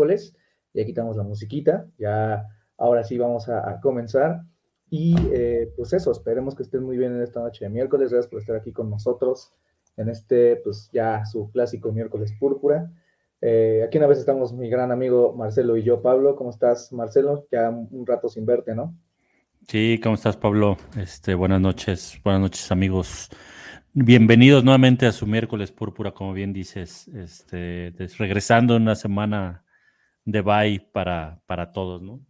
miércoles. Ya quitamos la musiquita, ya ahora sí vamos a, a comenzar. Y eh, pues eso, esperemos que estén muy bien en esta noche de miércoles. Gracias por estar aquí con nosotros en este, pues ya su clásico miércoles púrpura. Eh, aquí una vez estamos mi gran amigo Marcelo y yo, Pablo. ¿Cómo estás, Marcelo? Ya un rato sin verte, ¿no? Sí, ¿cómo estás, Pablo? Este, buenas noches, buenas noches, amigos. Bienvenidos nuevamente a su miércoles púrpura, como bien dices, este, regresando una semana de bye para, para todos, ¿no?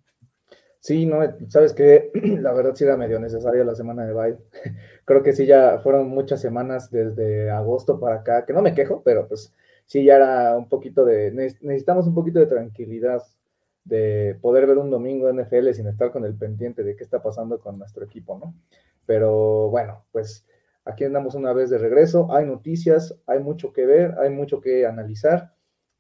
Sí, no, sabes que la verdad sí era medio necesaria la semana de bye. Creo que sí ya fueron muchas semanas desde agosto para acá, que no me quejo, pero pues sí ya era un poquito de, ne- necesitamos un poquito de tranquilidad, de poder ver un domingo NFL sin estar con el pendiente de qué está pasando con nuestro equipo, ¿no? Pero bueno, pues aquí andamos una vez de regreso, hay noticias, hay mucho que ver, hay mucho que analizar.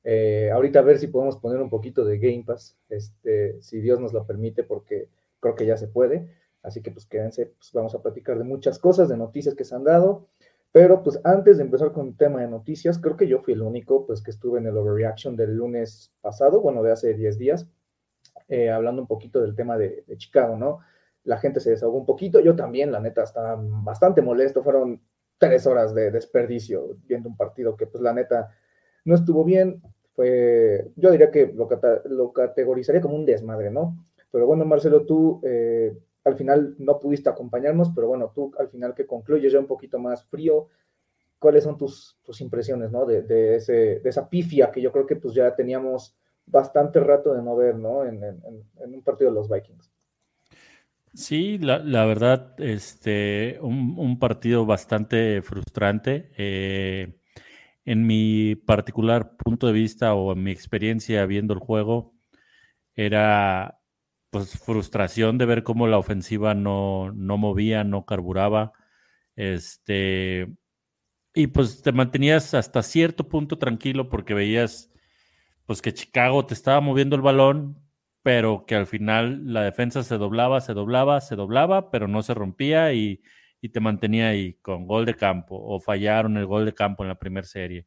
Eh, ahorita a ver si podemos poner un poquito de Game Pass, este, si Dios nos lo permite, porque creo que ya se puede. Así que pues quédense, pues vamos a platicar de muchas cosas, de noticias que se han dado. Pero pues antes de empezar con el tema de noticias, creo que yo fui el único pues que estuve en el overreaction del lunes pasado, bueno, de hace 10 días, eh, hablando un poquito del tema de, de Chicago, ¿no? La gente se desahogó un poquito, yo también, la neta, estaba bastante molesto, fueron tres horas de desperdicio viendo un partido que pues la neta no estuvo bien, fue, yo diría que lo, lo categorizaría como un desmadre, ¿no? Pero bueno, Marcelo, tú eh, al final no pudiste acompañarnos, pero bueno, tú al final que concluyes ya un poquito más frío, ¿cuáles son tus, tus impresiones, ¿no? De, de, ese, de esa pifia que yo creo que pues ya teníamos bastante rato de no ver, ¿no? En- en un partido de los Vikings. Sí, la, la verdad, este, un, un partido bastante frustrante. Eh, en mi particular punto de vista o en mi experiencia viendo el juego, era pues frustración de ver cómo la ofensiva no, no movía, no carburaba. Este, y pues te mantenías hasta cierto punto tranquilo porque veías pues que Chicago te estaba moviendo el balón, pero que al final la defensa se doblaba, se doblaba, se doblaba, pero no se rompía y, y te mantenía ahí con gol de campo o fallaron el gol de campo en la primera serie.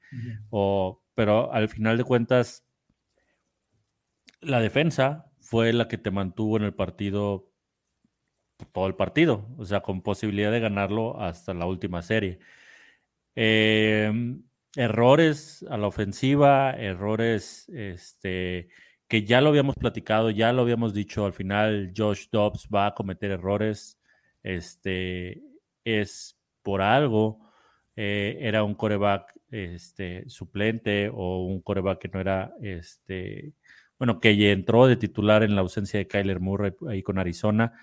O, pero al final de cuentas, la defensa fue la que te mantuvo en el partido todo el partido, o sea, con posibilidad de ganarlo hasta la última serie. Eh, errores a la ofensiva, errores este, que ya lo habíamos platicado, ya lo habíamos dicho, al final Josh Dobbs va a cometer errores, este, es por algo, eh, era un coreback este, suplente o un coreback que no era, este, bueno, que entró de titular en la ausencia de Kyler Murray ahí con Arizona,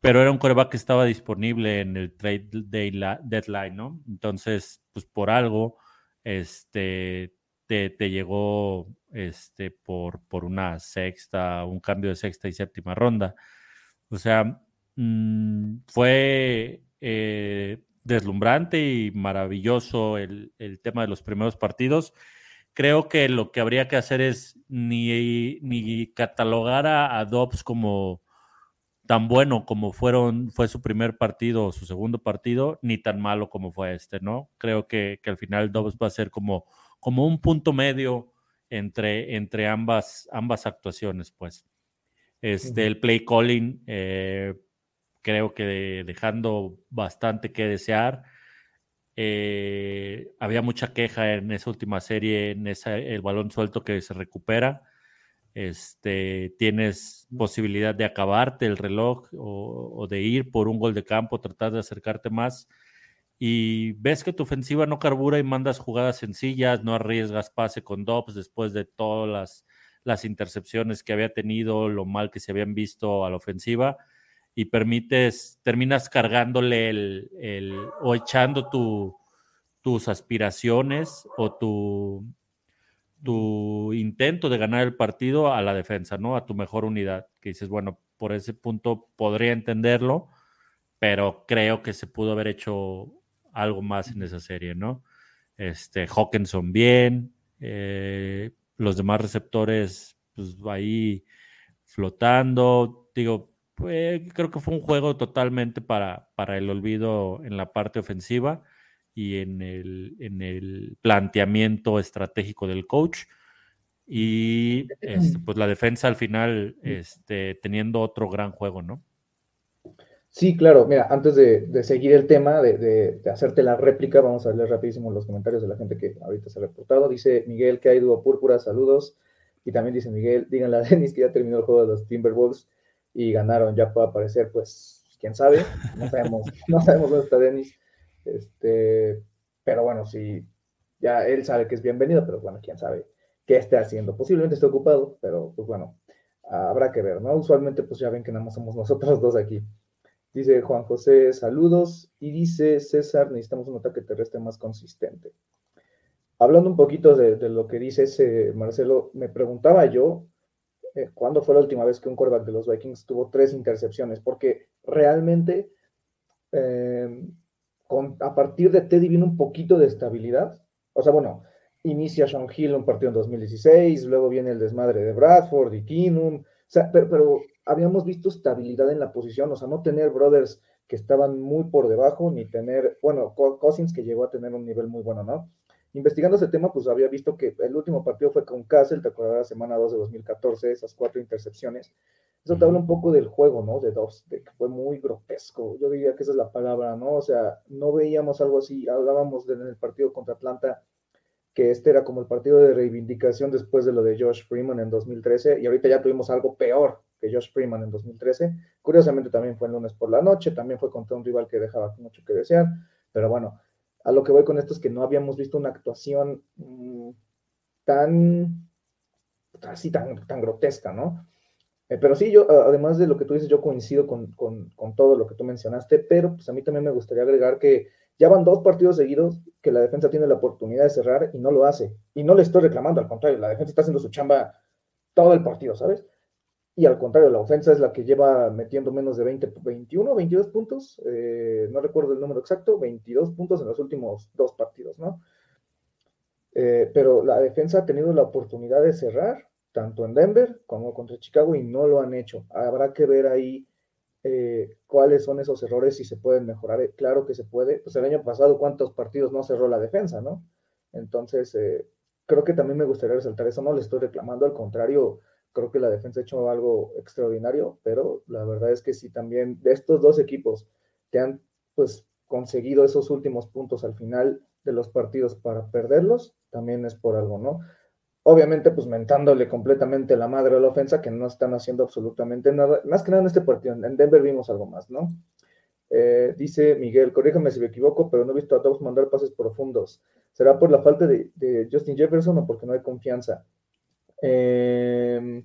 pero era un coreback que estaba disponible en el trade day la- deadline, ¿no? Entonces, pues por algo, este, te, te llegó este, por, por una sexta, un cambio de sexta y séptima ronda. O sea, mm, fue eh, deslumbrante y maravilloso el, el tema de los primeros partidos. Creo que lo que habría que hacer es ni, ni catalogar a, a Dobbs como tan bueno como fueron, fue su primer partido o su segundo partido, ni tan malo como fue este, ¿no? Creo que, que al final Dobbs va a ser como, como un punto medio entre, entre ambas, ambas actuaciones, pues. Este, el play calling, eh, creo que dejando bastante que desear. eh, había mucha queja en esa última serie, en esa, el balón suelto que se recupera. Este, tienes posibilidad de acabarte el reloj o, o, de ir por un gol de campo, tratar de acercarte más. Y ves que tu ofensiva no carbura y mandas jugadas sencillas, no arriesgas pase con Dobbs después de todas las, las intercepciones que había tenido, lo mal que se habían visto a la ofensiva y permites, terminas cargándole el, el o echando tu, tus aspiraciones o tu, tu intento de ganar el partido a la defensa, ¿no? A tu mejor unidad, que dices, bueno, por ese punto podría entenderlo, pero creo que se pudo haber hecho algo más en esa serie, ¿no? Este, Hawkinson bien, eh, los demás receptores, pues ahí flotando, digo, creo que fue un juego totalmente para, para el olvido en la parte ofensiva y en el, en el planteamiento estratégico del coach. Y este, pues la defensa al final este, teniendo otro gran juego, ¿no? Sí, claro. Mira, antes de, seguir el tema, de, de, hacerte la réplica, vamos a leer rapidísimo los comentarios de la gente que ahorita se ha reportado. Dice Miguel que hay dúo púrpura, saludos. Y también dice Miguel, díganle a Denis que ya terminó el juego de los Timberwolves y ganaron, ya puede aparecer, pues, quién sabe, no sabemos, no sabemos dónde está Denis, este, pero bueno, sí, ya él sabe que es bienvenido, pero bueno, quién sabe qué esté haciendo, posiblemente esté ocupado, pero pues bueno, habrá que ver, ¿no? Usualmente pues ya ven que nada más somos nosotros dos aquí. Dice Juan José, saludos, y dice César, necesitamos un ataque terrestre más consistente. Hablando un poquito de, de lo que dice ese Marcelo, me preguntaba yo, eh, cuándo fue la última vez que un quarterback de los Vikings tuvo tres intercepciones, porque realmente eh, a partir de Teddy viene un poquito de estabilidad. O sea, bueno, inicia Sean Hill un partido en 2016, luego viene el desmadre de Bradford y Keenum, o sea, pero, habíamos visto estabilidad en la posición, o sea, no tener brothers que estaban muy por debajo, ni tener, bueno, Cousins que llegó a tener un nivel muy bueno, ¿no? Investigando ese tema, pues había visto que el último partido fue con Castle, te acordarás, semana 2 de 2014, esas cuatro intercepciones. Eso te habla un poco del juego, ¿no? De dos, de que fue muy grotesco. Yo diría que esa es la palabra, ¿no? O sea, no veíamos algo así. Hablábamos en el partido contra Atlanta, que este era como el partido de reivindicación después de lo de Josh Freeman en 2013, y ahorita ya tuvimos algo peor que Josh Freeman en 2013. Curiosamente también fue el lunes por la noche, también fue contra un rival que dejaba mucho que desear, pero bueno, a lo que voy con esto es que no habíamos visto una actuación mm, tan, así, tan, tan grotesca, ¿no? Eh, pero sí, yo, además de lo que tú dices, yo coincido con, todo lo que tú mencionaste, pero pues a mí también me gustaría agregar que ya van dos partidos seguidos que la defensa tiene la oportunidad de cerrar y no lo hace. Y no le estoy reclamando, al contrario, la defensa está haciendo su chamba todo el partido, ¿sabes? Y al contrario, la ofensa es la que lleva metiendo menos de 20, 21, 22 puntos, eh, no recuerdo el número exacto, 22 puntos en los últimos dos partidos, ¿no? Eh, pero la defensa ha tenido la oportunidad de cerrar, tanto en Denver como contra Chicago, y no lo han hecho. Habrá que ver ahí eh, cuáles son esos errores y se pueden mejorar. Claro que se puede. Pues el año pasado, ¿cuántos partidos no cerró la defensa, no? Entonces, creo que también me gustaría resaltar eso. No le estoy reclamando, al contrario, creo que la defensa ha hecho algo extraordinario, pero la verdad es que si también de estos dos equipos que han pues conseguido esos últimos puntos al final de los partidos para perderlos, también es por algo, ¿no? Obviamente, pues mentándole completamente la madre a la ofensa, que no están haciendo absolutamente nada, más que nada en este partido, en Denver vimos algo más, ¿no? Eh, dice Miguel, corríjame si me equivoco, pero no he visto a todos mandar pases profundos. ¿Será por la falta de Justin Jefferson o porque no hay confianza? Eh,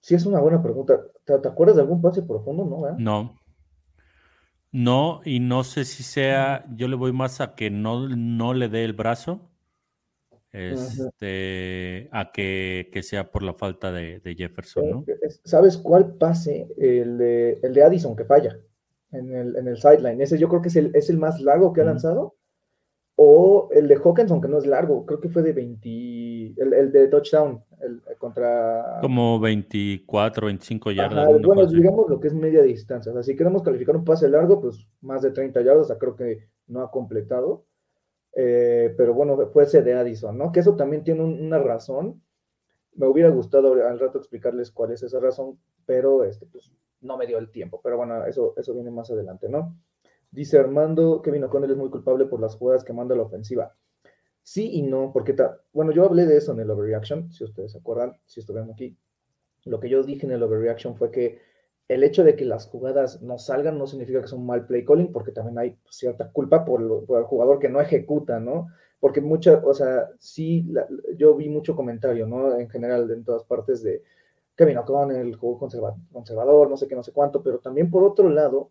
sí, es una buena pregunta. ¿Te, acuerdas de algún pase profundo? No, no. No, y no sé si sea, yo le voy más a que no, no le dé el brazo, este, a que, sea por la falta de, Jefferson, ¿no? Eh, ¿Sabes cuál pase? El de, el de Addison que falla en el, en el sideline. Ese yo creo que es el, es el más largo que ha lanzado. O el de Hawkinson, que no es largo, creo que fue de 20, el, de touchdown, el, contra... Como 24, 25 yardas. bueno, digamos lo que es media distancia. O sea, si queremos calificar un pase largo, pues más de 30 yardas, o sea, creo que no ha completado. Eh, pero bueno, fue ese de Addison, ¿no? Que eso también tiene una razón. Me hubiera gustado al rato explicarles cuál es esa razón, pero este, pues, no me dio el tiempo. Pero bueno, eso, eso viene más adelante, ¿no? Dice Armando, Kevin O'Connell es muy culpable por las jugadas que manda la ofensiva. Sí y no, porque, bueno, yo hablé de eso en el overreaction, si ustedes se acuerdan, si estuvieron aquí. Lo que yo dije en el overreaction fue que el hecho de que las jugadas no salgan no significa que es un mal play calling, porque también hay cierta culpa por, el jugador que no ejecuta, ¿no? Porque mucha, o sea, sí, yo vi mucho comentario, ¿no? En general, en todas partes de Kevin O'Connell, juego conservador, no sé qué, no sé cuánto, pero también por otro lado,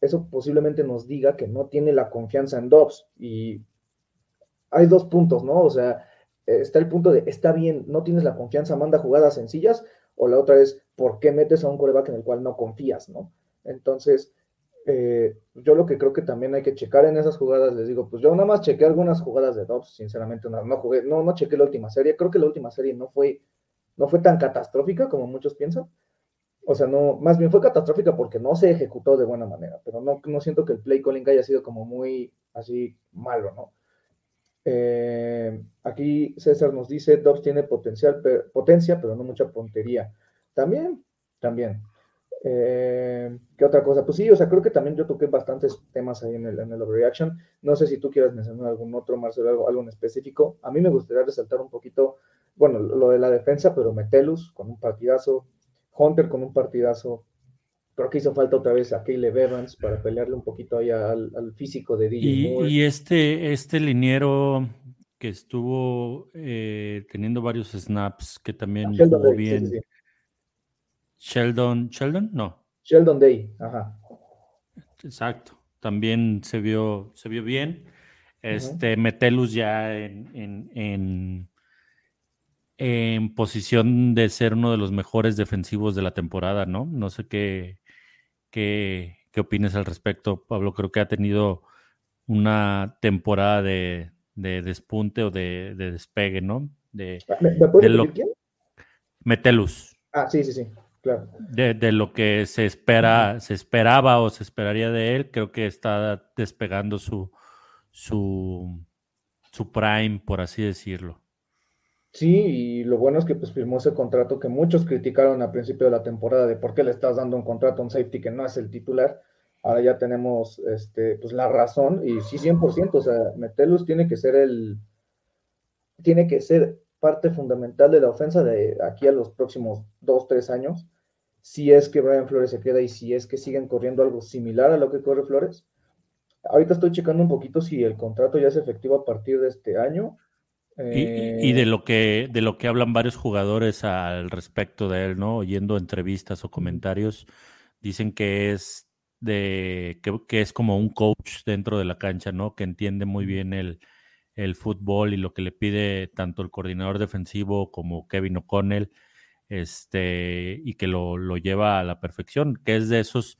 eso posiblemente nos diga que no tiene la confianza en Dobbs. Y hay dos puntos, ¿no? O sea, está el punto de, está bien, no tienes la confianza, manda jugadas sencillas, o la otra es, ¿por qué metes a un coreback en el cual no confías, ¿no? Entonces, eh, yo lo que creo que también hay que checar en esas jugadas, les digo, pues yo nada más chequé algunas jugadas de Dobbs, sinceramente, no, no jugué, no, no chequé la última serie, creo que la última serie no fue, no fue tan catastrófica como muchos piensan, o sea, no, más bien fue catastrófica porque no se ejecutó de buena manera, pero no, no siento que el play calling haya sido como muy así malo, ¿no? Eh, aquí César nos dice, Dobbs tiene potencial, potencia, pero no mucha puntería. También, también. Eh, ¿Qué otra cosa? Pues sí, o sea, creo que también yo toqué bastantes temas ahí en el, en el overreaction. No sé si tú quieras mencionar algún otro, Marcelo, algo, algo en específico. A mí me gustaría resaltar un poquito, bueno, lo de la defensa, pero Metelus con un partidazo, Hunter con un partidazo. Creo que hizo falta otra vez a Caleb Evans para pelearle un poquito ahí al, físico de DJ y, Y este, este liniero que estuvo eh, teniendo varios snaps, que también jugó bien. Sheldon, Sheldon, no. Sheldon Day, ajá. Exacto. También se vio, se vio bien. Este, Metelus ya en, en posición de ser uno de los mejores defensivos de la temporada, ¿no? No sé qué, qué, qué opines al respecto, Pablo. Creo que ha tenido una temporada de, despunte o de, despegue, ¿no? De, ah, ¿Me, de quién? Metelus. Ah, sí, sí, sí, claro. De, lo que se espera, se esperaba o se esperaría de él, creo que está despegando su, su, su prime, por así decirlo. Sí, y lo bueno es que pues firmó ese contrato que muchos criticaron al principio de la temporada de por qué le estás dando un contrato a un safety que no es el titular. Ahora ya tenemos este, pues la razón y sí 100%, o sea, Metelus tiene que ser el tiene que ser parte fundamental de la ofensa de aquí a los próximos dos, tres años, si es que Brian Flores se queda y si es que siguen corriendo algo similar a lo que corre Flores. Ahorita estoy checando un poquito si el contrato ya es efectivo a partir de este año y, de eh, lo que de lo que hablan varios jugadores al respecto de él, ¿no? Oyendo entrevistas o comentarios, dicen que es de que, es como un coach dentro de la cancha, ¿no? Que entiende muy bien el, el fútbol y lo que le pide tanto el coordinador defensivo como Kevin O'Connell, este, y que lo, lo lleva a la perfección, que es de esos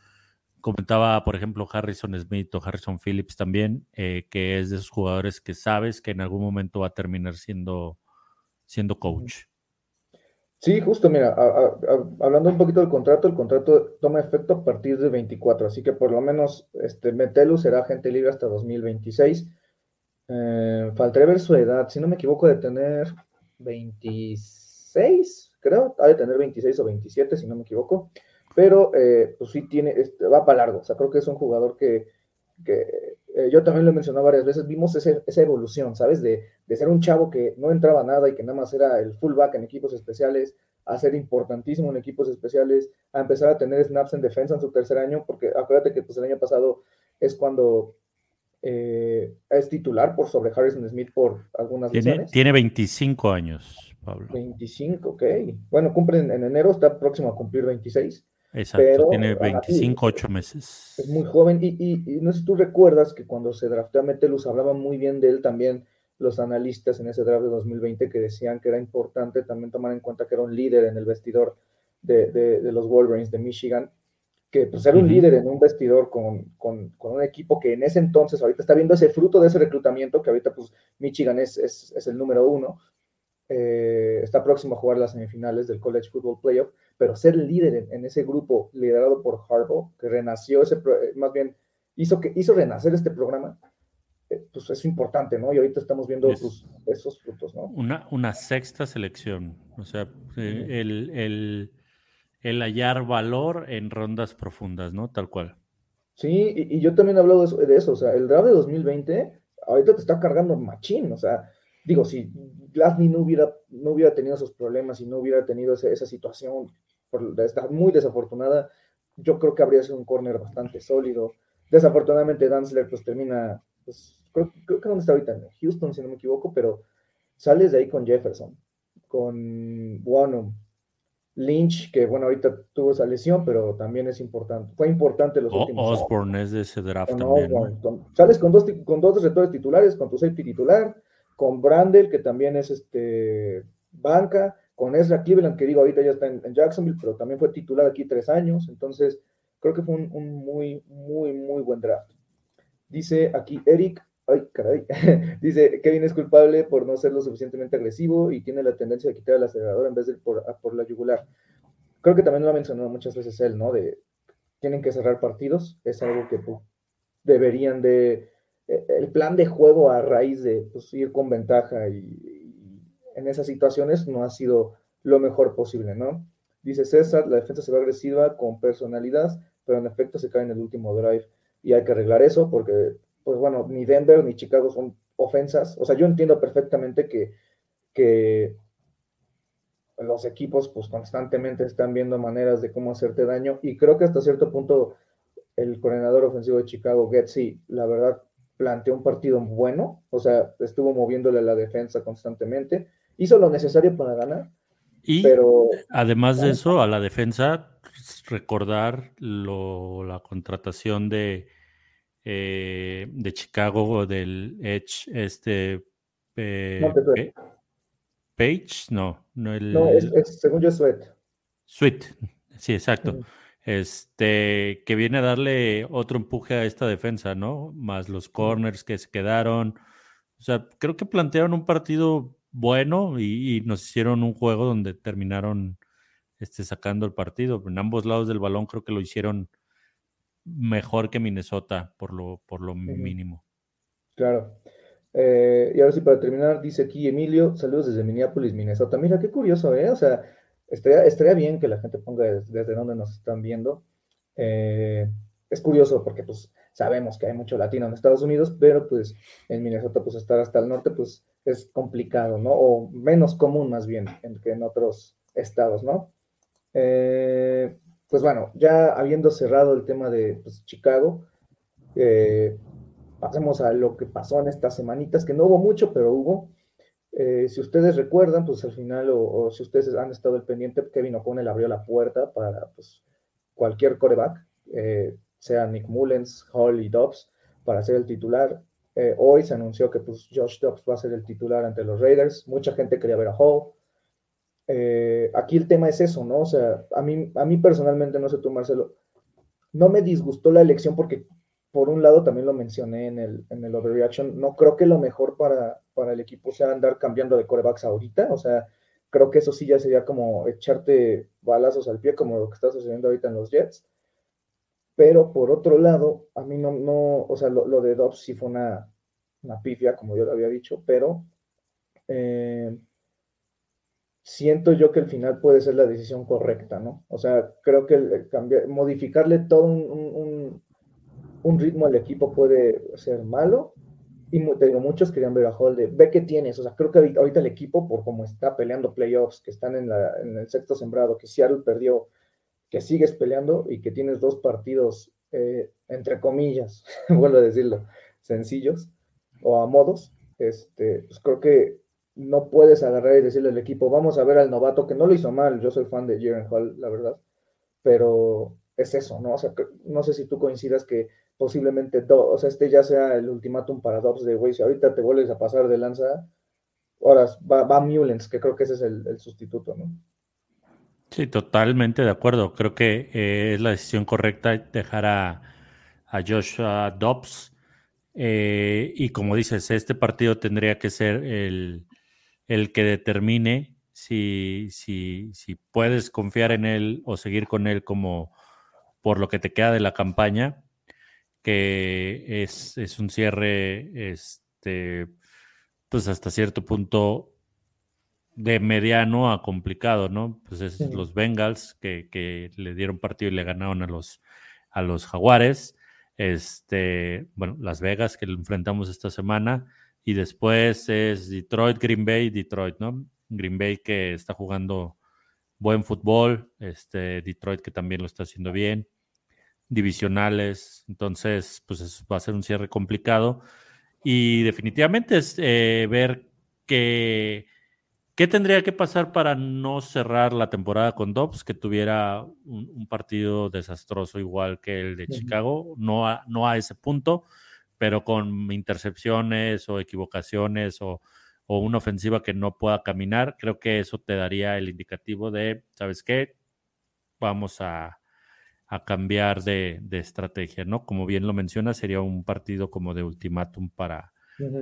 comentaba, por ejemplo, Harrison Smith o Harrison Phillips también, eh, que es de esos jugadores que sabes que en algún momento va a terminar siendo, siendo coach. Sí, justo, mira, hablando un poquito del contrato, el contrato toma efecto a partir de 24, así que por lo menos este Metelu será agente libre hasta 2026. Eh, faltaría ver su edad, si no me equivoco, de tener 26, creo, ha de tener 26 o 27, si no me equivoco pero eh, pues sí tiene, va para largo, o sea, creo que es un jugador que, que eh, yo también lo he mencionado varias veces, vimos esa evolución, ¿sabes? De, de, ser un chavo que no entraba nada y que nada más era el fullback en equipos especiales, a ser importantísimo en equipos especiales, a empezar a tener snaps en defensa en su tercer año, porque acuérdate que pues el año pasado es cuando eh, es titular por sobre Harrison Smith por algunas tiene, Tiene 25 años, Pablo. 25, ok. Bueno, cumple en, en enero, está próximo a cumplir 26. Exacto, tiene 25, 8 meses. Es muy joven y, no sé si tú recuerdas que cuando se drafteó a Metelus hablaban muy bien de él también los analistas en ese draft de 2020 que decían que era importante también tomar en cuenta que era un líder en el vestidor de, los Wolverines de Michigan, que pues era un líder en un vestidor con, un equipo que en ese entonces ahorita está viendo ese fruto de ese reclutamiento, que ahorita pues Michigan es, es el número uno, eh, está próximo a jugar las semifinales del College Football Playoff, pero ser líder en, ese grupo liderado por Harbaugh, que renació ese, eh, más bien hizo que hizo renacer este programa, eh, pues es importante, ¿no? Y ahorita estamos viendo pues, esos frutos, ¿no? Una, una sexta selección, o sea, el, el, el hallar valor en rondas profundas, ¿no? Tal cual. Sí, y, yo también he hablado de eso, de eso, o sea, el draft de 2020 ahorita te está cargando machín, o sea, digo, si Glasny no hubiera, no hubiera tenido esos problemas y no hubiera tenido esa, situación por estar muy desafortunada, yo creo que habría sido un corner bastante sólido. Desafortunadamente, Danzler pues termina, pues, creo, que dónde está ahorita, en Houston, si no me equivoco, pero sales de ahí con Jefferson, con Wanum, Lynch, que bueno, ahorita tuvo esa lesión, pero también es importante. Fue importante los últimos Osborne es de ese draft también. sales con dos, con dos receptores titulares, con tu safety titular, con Brandel, que también es este banca, con Ezra Cleveland, que digo, ahorita ya está en, Jacksonville, pero también fue titular aquí tres años. Entonces, creo que fue un, muy, muy, muy buen draft. Dice aquí Eric, ay, caray, dice, Kevin es culpable por no ser lo suficientemente agresivo y tiene la tendencia de quitar el acelerador en vez de por, por la yugular. Creo que también lo ha mencionado muchas veces él, ¿no? De, tienen que cerrar partidos, es algo que pues, deberían de, el plan de juego a raíz de pues, ir con ventaja y, en esas situaciones no ha sido lo mejor posible, ¿no? Dice César, la defensa se va agresiva con personalidad, pero en efecto se cae en el último drive y hay que arreglar eso porque pues bueno, ni Denver ni Chicago son ofensas. O sea, yo entiendo perfectamente que, que los equipos pues constantemente están viendo maneras de cómo hacerte daño y creo que hasta cierto punto el coordinador ofensivo de Chicago, Getsy, la verdad planteó un partido bueno, o sea, estuvo moviéndole a la defensa constantemente, hizo lo necesario para ganar. Y pero, además de eso, a la defensa, recordar lo, la contratación de eh, de Chicago del Edge, este eh, Page, no, no el. No, es, según yo Sweet. Sweet, sí, exacto. Este, que viene a darle otro empuje a esta defensa, ¿no? Más los corners que se quedaron. O sea, creo que plantearon un partido bueno y, nos hicieron un juego donde terminaron este, sacando el partido. En ambos lados del balón creo que lo hicieron mejor que Minnesota, por lo, por lo mínimo. Claro. Eh, y ahora sí, para terminar, dice aquí Emilio, saludos desde Minneapolis, Minnesota. Mira, qué curioso, ¿eh? O sea, estaría, estaría bien que la gente ponga desde, dónde nos están viendo. Eh, es curioso porque, pues, sabemos que hay mucho latino en Estados Unidos, pero, pues, en Minnesota, pues, estar hasta el norte, pues, es complicado, ¿no? O menos común, más bien, que en otros estados, ¿no? Eh, pues bueno, ya habiendo cerrado el tema de pues, Chicago, eh, pasemos a lo que pasó en estas semanitas, que no hubo mucho, pero hubo. Eh, si ustedes recuerdan, pues al final, o, si ustedes han estado al pendiente, Kevin O'Connell abrió la puerta para pues, cualquier coreback, eh, sea Nick Mullens, Hall y Dobbs, para ser el titular. hoy se anunció que pues, Josh Dobbs va a ser el titular ante los Raiders. Mucha gente quería ver a Hall. Eh, aquí el tema es eso, ¿no? O sea, a mí, a mí personalmente, no sé tú, Marcelo, no me disgustó la elección porque, por un lado, también lo mencioné en el, en el overreaction, no creo que lo mejor para, para el equipo sea andar cambiando de corebacks ahorita, o sea, creo que eso sí ya sería como echarte balazos al pie, como lo que está sucediendo ahorita en los Jets. Pero por otro lado, a mí no, no o sea, lo, de Dobbs sí fue una, una pifia, como yo lo había dicho, pero eh, siento yo que el final puede ser la decisión correcta, ¿no? O sea, creo que cambiar, modificarle todo un, ritmo al equipo puede ser malo. Y te digo, muchos querían ver a Holde, ve qué tienes. O sea, creo que ahorita el equipo, por cómo está peleando playoffs, que están en, el sexto sembrado, que Seattle perdió, que sigues peleando y que tienes dos partidos, eh, entre comillas, vuelvo a decirlo, sencillos o a modos, este, pues creo que no puedes agarrar y decirle al equipo, vamos a ver al novato, que no lo hizo mal, yo soy fan de Jaren Hall, la verdad, pero es eso, ¿no? O sea, no sé si tú coincidas que posiblemente, o sea, este ya sea el ultimátum para Dobbs de, güey, si ahorita te vuelves a pasar de lanza, ahora va, va Mullens, que creo que ese es el, sustituto, ¿no? Sí, totalmente de acuerdo. Creo que eh, es la decisión correcta dejar a, a Joshua Dobbs. Eh, y como dices, este partido tendría que ser el, el que determine si, si, si puedes confiar en él o seguir con él como por lo que te queda de la campaña, que es, es un cierre, este, pues hasta cierto punto de mediano a complicado, ¿no? Pues es los Bengals que, que, le dieron partido y le ganaron a los, a los Jaguares. este, bueno, Las Vegas, que lo enfrentamos esta semana, y después es Detroit, Green Bay, Detroit, ¿no? Green Bay que está jugando buen fútbol, este, Detroit que también lo está haciendo bien, divisionales, entonces, pues va a ser un cierre complicado. Y definitivamente es eh, ver que ¿Qué tendría que pasar para no cerrar la temporada con Dobbs, que tuviera un, partido desastroso igual que el de Chicago? No a, no a ese punto, pero con intercepciones o equivocaciones o, una ofensiva que no pueda caminar, creo que eso te daría el indicativo de, ¿sabes qué? Vamos a, cambiar de, de, estrategia, ¿no? Como bien lo menciona, sería un partido como de ultimátum para,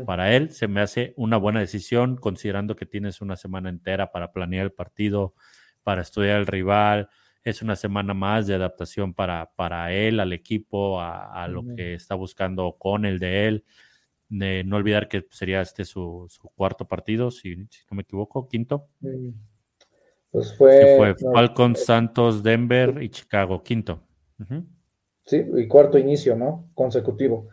para él se me hace una buena decisión, considerando que tienes una semana entera para planear el partido, para estudiar el rival. Es una semana más de adaptación para, para él, al equipo, a, lo que está buscando con el de él. De no olvidar que sería este su, cuarto partido, si, no me equivoco, quinto. Pues fue, Falcon, Santos, Denver y Chicago, quinto. Sí, y cuarto inicio, ¿no? Consecutivo.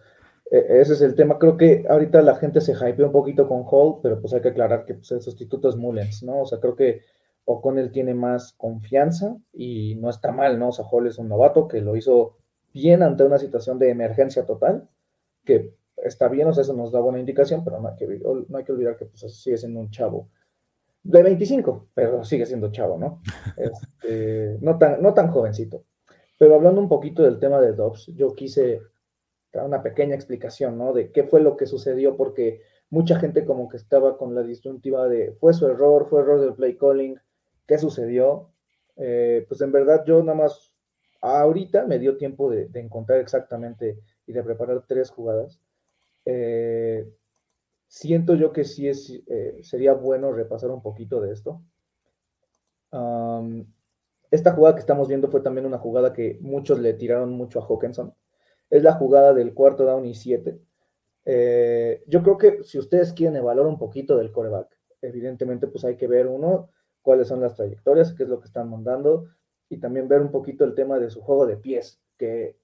E, ese es el tema. Creo que ahorita la gente se hypeó un poquito con Hall, pero pues hay que aclarar que pues, el sustituto es Mullens, ¿no? O sea, creo que O'Connell tiene más confianza y no está mal, ¿no? O sea, Hall es un novato que lo hizo bien ante una situación de emergencia total, que está bien, o sea, eso nos da buena indicación, pero no hay que, no hay que olvidar que pues, sigue siendo un chavo de 25, pero sigue siendo chavo, ¿no? Este, no, tan, no tan jovencito. Pero hablando un poquito del tema de Dobbs, yo quise una pequeña explicación, ¿no? De qué fue lo que sucedió, porque mucha gente como que estaba con la disyuntiva de, fue su error, fue error del play calling, ¿qué sucedió? Eh, pues en verdad yo nada más, ahorita me dio tiempo de, encontrar exactamente y de preparar tres jugadas. Eh, siento yo que sí es, eh, sería bueno repasar un poquito de esto. esta jugada que estamos viendo fue también una jugada que muchos le tiraron mucho a Hawkinson es la jugada del cuarto down y siete. Eh, yo creo que si ustedes quieren evaluar un poquito del coreback, evidentemente pues hay que ver uno, cuáles son las trayectorias, qué es lo que están mandando, y también ver un poquito el tema de su juego de pies, que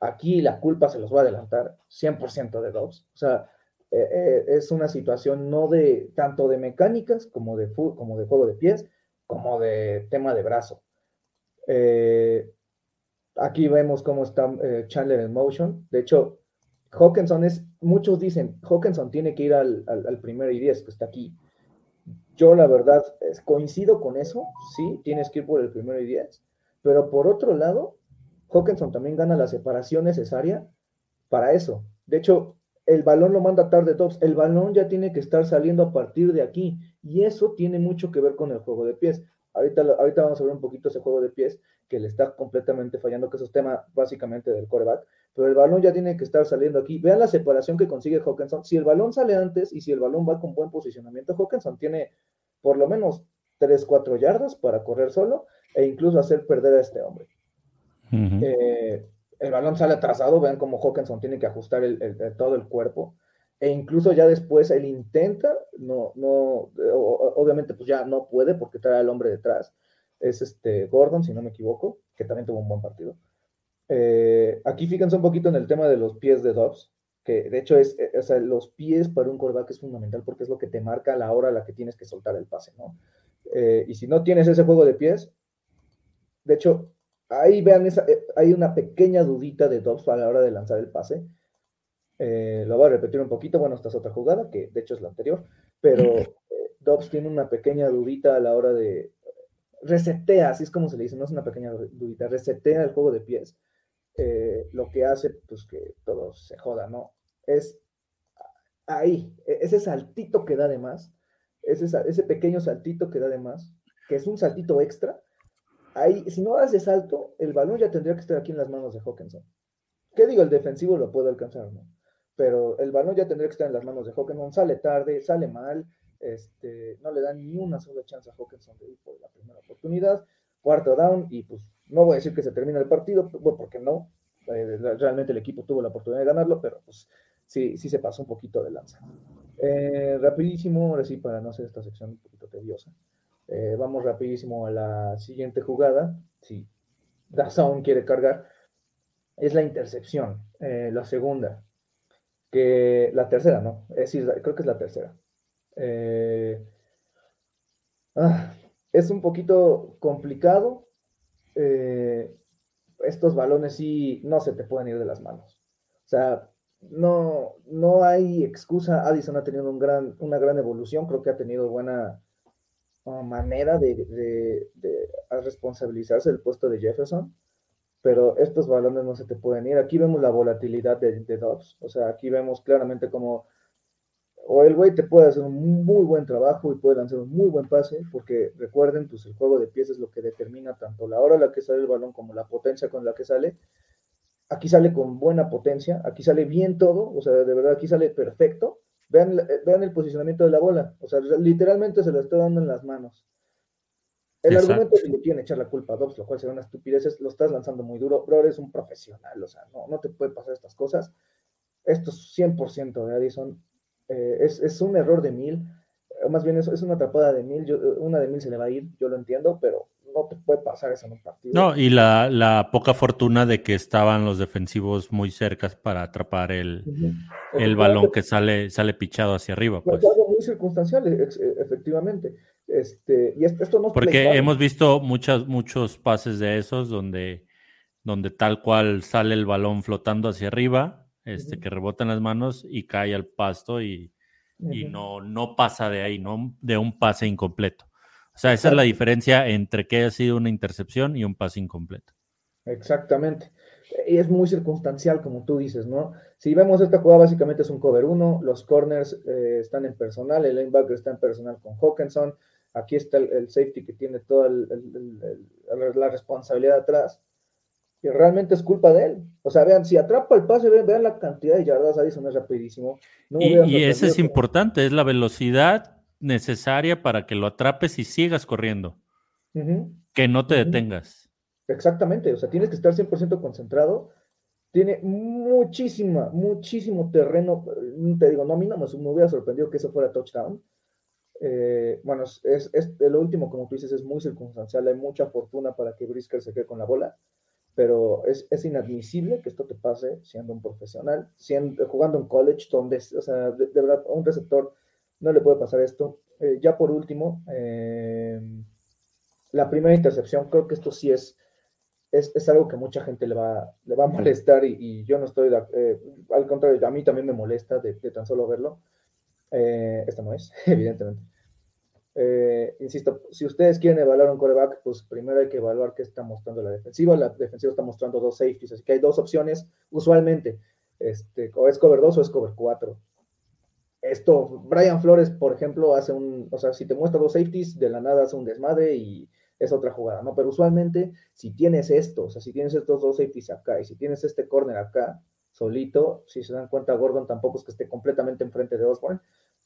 aquí la culpa se los va a adelantar 100% de dos. O sea, eh, eh, es una situación no de tanto de mecánicas como de, como de juego de pies, como de tema de brazo. Eh, Aquí vemos cómo está eh, Chandler en motion. De hecho, Hawkinson es, muchos dicen, Hawkinson tiene que ir al, al, primero y diez, que está aquí. Yo la verdad coincido con eso, sí, tienes que ir por el primero y diez, pero por otro lado, Hawkinson también gana la separación necesaria para eso. De hecho, el balón lo manda tarde tops, el balón ya tiene que estar saliendo a partir de aquí, y eso tiene mucho que ver con el juego de pies. Ahorita, ahorita vamos a ver un poquito ese juego de pies, que le está completamente fallando, que eso es tema básicamente del coreback, pero el balón ya tiene que estar saliendo aquí. Vean la separación que consigue Hawkinson. Si el balón sale antes y si el balón va con buen posicionamiento, Hawkinson tiene por lo menos 3, 4 yardas para correr solo e incluso hacer perder a este hombre. Eh, el balón sale atrasado, vean cómo Hawkinson tiene que ajustar todo el cuerpo e incluso ya después él intenta, no, no, obviamente pues ya no puede porque trae al hombre detrás, es este Gordon, si no me equivoco, que también tuvo un buen partido. Eh, aquí fíjense un poquito en el tema de los pies de Dobbs, que de hecho es, eh, o sea, los pies para un quarterback es fundamental porque es lo que te marca la hora a la que tienes que soltar el pase, ¿no? Eh, y si no tienes ese juego de pies, de hecho, ahí vean, esa, hay una pequeña dudita de Dobbs a la hora de lanzar el pase. lo voy a repetir un poquito, bueno, esta es otra jugada, que de hecho es la anterior, pero Dobbs tiene una pequeña dudita a la hora de, resetea, así es como se le dice, no es una pequeña dudita, resetea el juego de pies, eh, lo que hace pues que todo se joda, ¿no? Es ahí, e-, ese saltito que da de más, ese, ese pequeño saltito que da de más, que es un saltito extra, ahí, si no hace salto, el balón ya tendría que estar aquí en las manos de Hawkinson. ¿Qué digo? El defensivo lo puede alcanzar, ¿no? Pero el balón ya tendría que estar en las manos de Hawkinson, sale tarde, sale mal, este, no le dan ni una sola chance a Hawkinson de ir por la primera oportunidad. Cuarto down, y pues no voy a decir que se termina el partido, porque no. Eh, realmente el equipo tuvo la oportunidad de ganarlo, pero pues sí, sí se pasó un poquito de lanza. Eh, rapidísimo, ahora sí, para no hacer esta sección un poquito tediosa. Eh, vamos rapidísimo a la siguiente jugada. Si Dazón quiere cargar. es la intercepción, eh, la segunda, que la tercera, ¿no? Es decir, creo que es la tercera. Eh, ah, es un poquito complicado. Eh, estos balones sí no se te pueden ir de las manos. O sea, no, no hay excusa. Addison ha tenido un gran, una gran evolución, creo que ha tenido buena manera de, responsabilizarse del puesto de Jefferson, pero estos balones no se te pueden ir. Aquí vemos la volatilidad de, de Dobbs, o sea, aquí vemos claramente como o el güey te puede hacer un muy buen trabajo y puede lanzar un muy buen pase, porque recuerden, pues el juego de pies es lo que determina tanto la hora a la que sale el balón como la potencia con la que sale. Aquí sale con buena potencia, aquí sale bien todo, o sea, de verdad aquí sale perfecto. Vean, eh, vean el posicionamiento de la bola, o sea, literalmente se lo está dando en las manos. El argumento es que le quieren echar la culpa a Dobbs, lo cual será una estupidez, lo estás lanzando muy duro, pero eres un profesional, o sea, no, no te puede pasar estas cosas. Esto es 100% de Addison, eh, es, un error de mil, más bien es, es una atrapada de mil, una de mil se le va a ir, yo lo entiendo, pero no te puede pasar eso en un partido. No, y la, poca fortuna de que estaban los defensivos muy cercas para atrapar el, el balón que sale, sale pichado hacia arriba. Pues. algo muy circunstancial, e, efectivamente. Este, y esto no Porque hemos visto muchas, muchos pases de esos donde, donde tal cual sale el balón flotando hacia arriba este, que rebota en las manos y cae al pasto y, no, no pasa de ahí, no de un pase incompleto. O sea, esa es la diferencia entre que haya sido una intercepción y un pase incompleto. Exactamente. Y es muy circunstancial, como tú dices, ¿no? Si vemos esta jugada, básicamente es un cover 1, los corners eh, están en personal, el linebacker está en personal con Hawkinson, aquí está el, safety que tiene toda la responsabilidad atrás y realmente es culpa de él. O sea, vean, si atrapa el pase, vean, la cantidad de yardas, Addison es rapidísimo. y, eso es importante, es la velocidad necesaria para que lo atrapes y sigas corriendo. Que no te detengas. Exactamente, o sea, tienes que estar 100% concentrado. Tiene muchísima, muchísimo terreno. Te digo, no, a mí no me, hubiera sorprendido que eso fuera touchdown. Eh, bueno, es, es, lo último, como tú dices, es muy circunstancial. Hay mucha fortuna para que Brisker se quede con la bola pero es, es, inadmisible que esto te pase siendo un profesional, siendo, jugando en college, donde, o sea, de, verdad, un receptor no le puede pasar esto. Eh, ya por último, eh, la primera intercepción, creo que esto sí es, es, algo que mucha gente le va, le va a molestar y, yo no estoy, eh, al contrario, a mí también me molesta de, tan solo verlo. esta no es, evidentemente. Insisto, si ustedes quieren evaluar un coreback, pues primero hay que evaluar qué está mostrando la defensiva. La defensiva está mostrando dos safeties, así que hay dos opciones usualmente. Este, o es cover 2 o es cover 4. Esto, Brian Flores, por ejemplo, hace un, o sea, si te muestra dos safeties, de la nada hace un desmadre y es otra jugada, ¿no? Pero usualmente, si tienes esto, o sea, si tienes estos dos safeties acá y si tienes este corner acá, solito, si se dan cuenta, Gordon tampoco es que esté completamente enfrente de Osborne,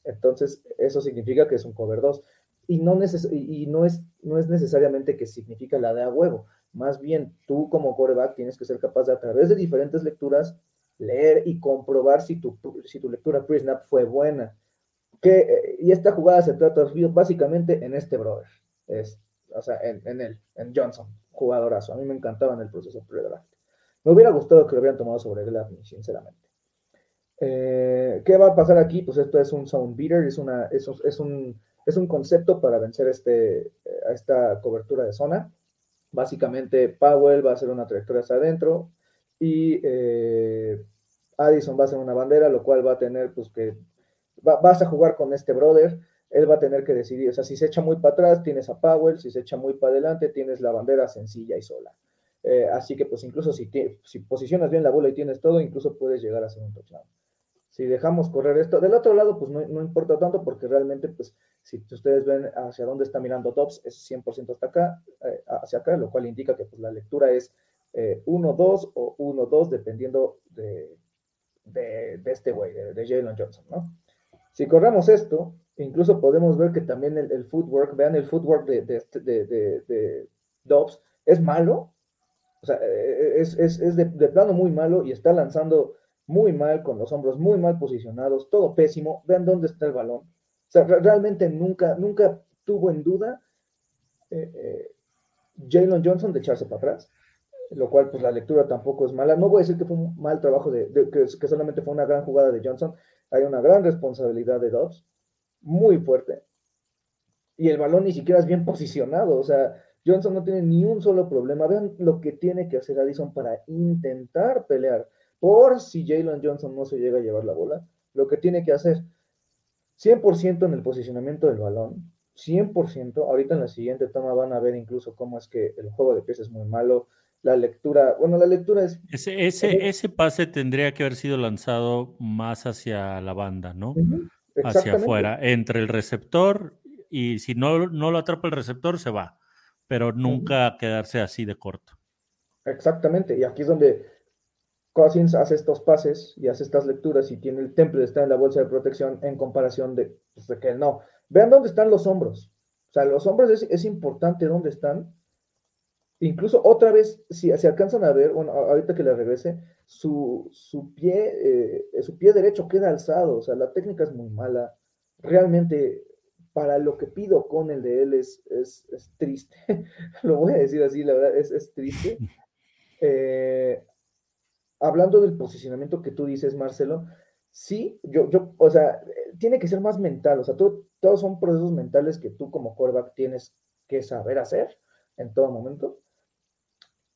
entonces, eso significa que es un cover 2. Y, no, y no, es, no es necesariamente que significa la de a huevo. Más bien, tú como coreback tienes que ser capaz de, a través de diferentes lecturas, leer y comprobar si tu, si tu lectura pre-snap fue buena. Que, y esta jugada se trata básicamente en este brother. Es, o sea, en, en él, en Johnson, jugadorazo. A mí me encantaba en el proceso pre-draft. Me hubiera gustado que lo hubieran tomado sobre Gladney, sinceramente. Eh, ¿Qué va a pasar aquí? Pues esto es un sound beater, es, una, es, es, un, es un concepto para vencer este, a esta cobertura de zona. Básicamente, Powell va a hacer una trayectoria hacia adentro y eh, Addison va a hacer una bandera, lo cual va a tener, pues que vas a jugar con este brother, él va a tener que decidir, o sea, si se echa muy para atrás, tienes a Powell, si se echa muy para adelante, tienes la bandera sencilla y sola. Eh, así que, pues, incluso si, si posicionas bien la bola y tienes todo, incluso puedes llegar a hacer un touchdown si dejamos correr esto, del otro lado, pues no, importa tanto porque realmente, pues, si ustedes ven hacia dónde está mirando Dobbs, es 100% hasta acá, eh, hacia acá, lo cual indica que pues, la lectura es 1-2 eh, o 1-2, dependiendo de, de, este güey, de, Jalen Johnson, ¿no? Si corremos esto, incluso podemos ver que también el, footwork, vean el footwork de, este, de, Dobbs, es malo, o sea, eh, es, es, es de plano muy malo y está lanzando muy mal, con los hombros muy mal posicionados, todo pésimo. Vean dónde está el balón. O sea, realmente nunca, nunca tuvo en duda eh, Jalen Johnson de echarse para atrás. Lo cual pues la lectura tampoco es mala. No voy a decir que fue un mal trabajo, de, que, solamente fue una gran jugada de Johnson, hay una gran responsabilidad de Dobbs, muy fuerte, y el balón ni siquiera es bien posicionado, o sea, Johnson no tiene ni un solo problema. Vean lo que tiene que hacer Addison para intentar pelear. Por si Jalen Johnson no se llega a llevar la bola, lo que tiene que hacer 100% en el posicionamiento del balón, 100%. Ahorita en la siguiente toma van a ver incluso cómo es que el juego de pies es muy malo. La lectura, bueno, la lectura es... Ese, ese, ese pase tendría que haber sido lanzado más hacia la banda, ¿no? hacia afuera, entre el receptor y si no, no lo atrapa el receptor, se va, pero nunca quedarse así de corto. Exactamente, y aquí es donde Cousins hace estos pases y hace estas lecturas y tiene el temple está en la bolsa de protección en comparación de, pues, que no. Vean dónde están los hombros. O sea, los hombros es, importante dónde están. Incluso otra vez, si se alcanzan a ver, bueno, ahorita que le regrese, su, su pie, eh, su pie derecho queda alzado. O sea, la técnica es muy mala. Realmente, para lo que pido con el de él es, es, triste. lo voy a decir así, la verdad, es, es triste. Eh, hablando del posicionamiento que tú dices, Marcelo, sí, yo, yo, o sea, tiene que ser más mental, o sea, todos son procesos mentales que tú como quarterback tienes que saber hacer en todo momento.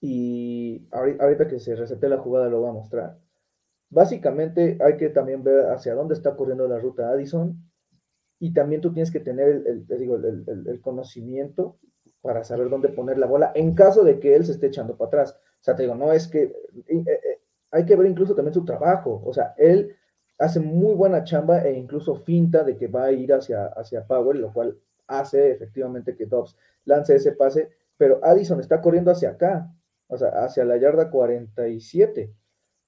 Y ahorita que se resete la jugada lo voy a mostrar. Básicamente hay que también ver hacia dónde está corriendo la ruta Addison y también tú tienes que tener el, digo, el, conocimiento para saber dónde poner la bola en caso de que él se esté echando para atrás. O sea, te digo, no es que eh, eh, hay que ver incluso también su trabajo. O sea, él hace muy buena chamba e incluso finta de que va a ir hacia, hacia Power, lo cual hace efectivamente que Dobbs lance ese pase, pero Addison está corriendo hacia acá, o sea, hacia la yarda 47.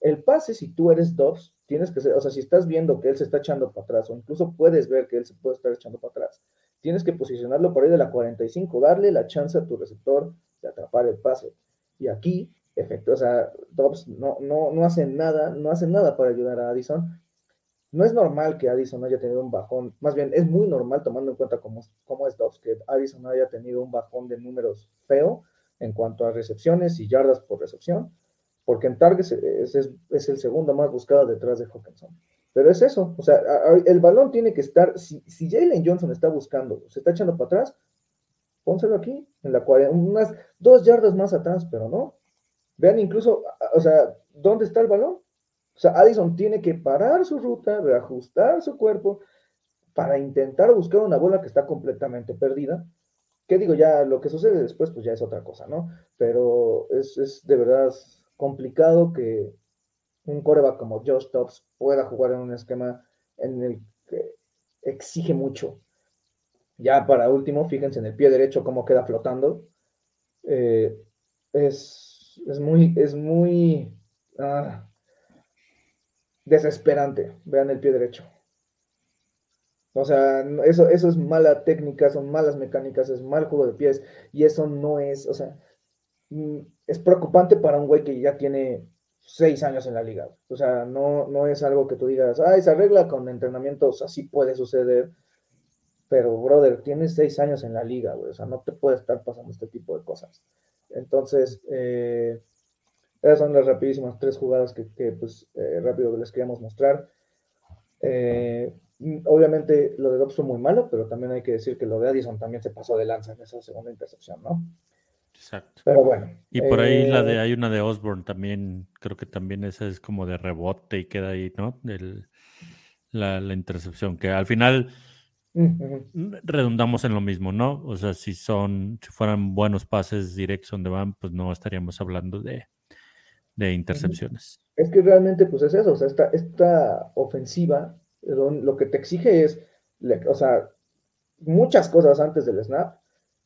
El pase, si tú eres Dobbs, tienes que ser, o sea, si estás viendo que él se está echando para atrás, o incluso puedes ver que él se puede estar echando para atrás, tienes que posicionarlo por ahí de la 45, darle la chance a tu receptor de atrapar el pase. Y aquí efecto, o sea, Dobbs no, no, no hace nada, no hace nada para ayudar a Addison. No es normal que Addison haya tenido un bajón, más bien es muy normal tomando en cuenta cómo, cómo es Dobbs, que Addison haya tenido un bajón de números feo en cuanto a recepciones y yardas por recepción, porque en targets es, es, el segundo más buscado detrás de Hawkinson. Pero es eso, o sea, el balón tiene que estar, si, si Jalen Johnson está buscando, se está echando para atrás, pónselo aquí, en la cual, unas dos yardas más atrás, pero no, Vean incluso, o sea, ¿dónde está el balón? O sea, Addison tiene que parar su ruta, reajustar su cuerpo para intentar buscar una bola que está completamente perdida. ¿Qué digo? Ya lo que sucede después, pues ya es otra cosa, ¿no? Pero es, de verdad complicado que un coreback como Josh Dobbs pueda jugar en un esquema en el que exige mucho. Ya para último, fíjense en el pie derecho cómo queda flotando. Eh, es es muy, es muy ah, desesperante. Vean el pie derecho. O sea, eso, eso es mala técnica, son malas mecánicas, es mal juego de pies y eso no es, o sea, mm, es preocupante para un güey que ya tiene seis años en la liga. O sea, no, no es algo que tú digas, ah, se arregla con entrenamientos, así puede suceder. Pero, brother, tienes seis años en la liga, güey. O sea, no te puede estar pasando este tipo de cosas. Entonces, eh, esas son las rapidísimas tres jugadas que, pues, eh, rápido les queríamos mostrar. Eh, obviamente lo de Dobbs fue muy malo, pero también hay que decir que lo de Addison también se pasó de lanza en esa segunda intercepción, ¿no? Exacto. Pero bueno. Y por ahí la de, hay una de Osborne también, creo que también esa es como de rebote y queda ahí, ¿no? la, la intercepción, que al final redundamos en lo mismo, ¿no? O sea, si son, si fueran buenos pases directos donde van, pues no estaríamos hablando de, de intercepciones. Es que realmente, pues es eso, o sea, esta, esta ofensiva, lo que te exige es, o sea, muchas cosas antes del snap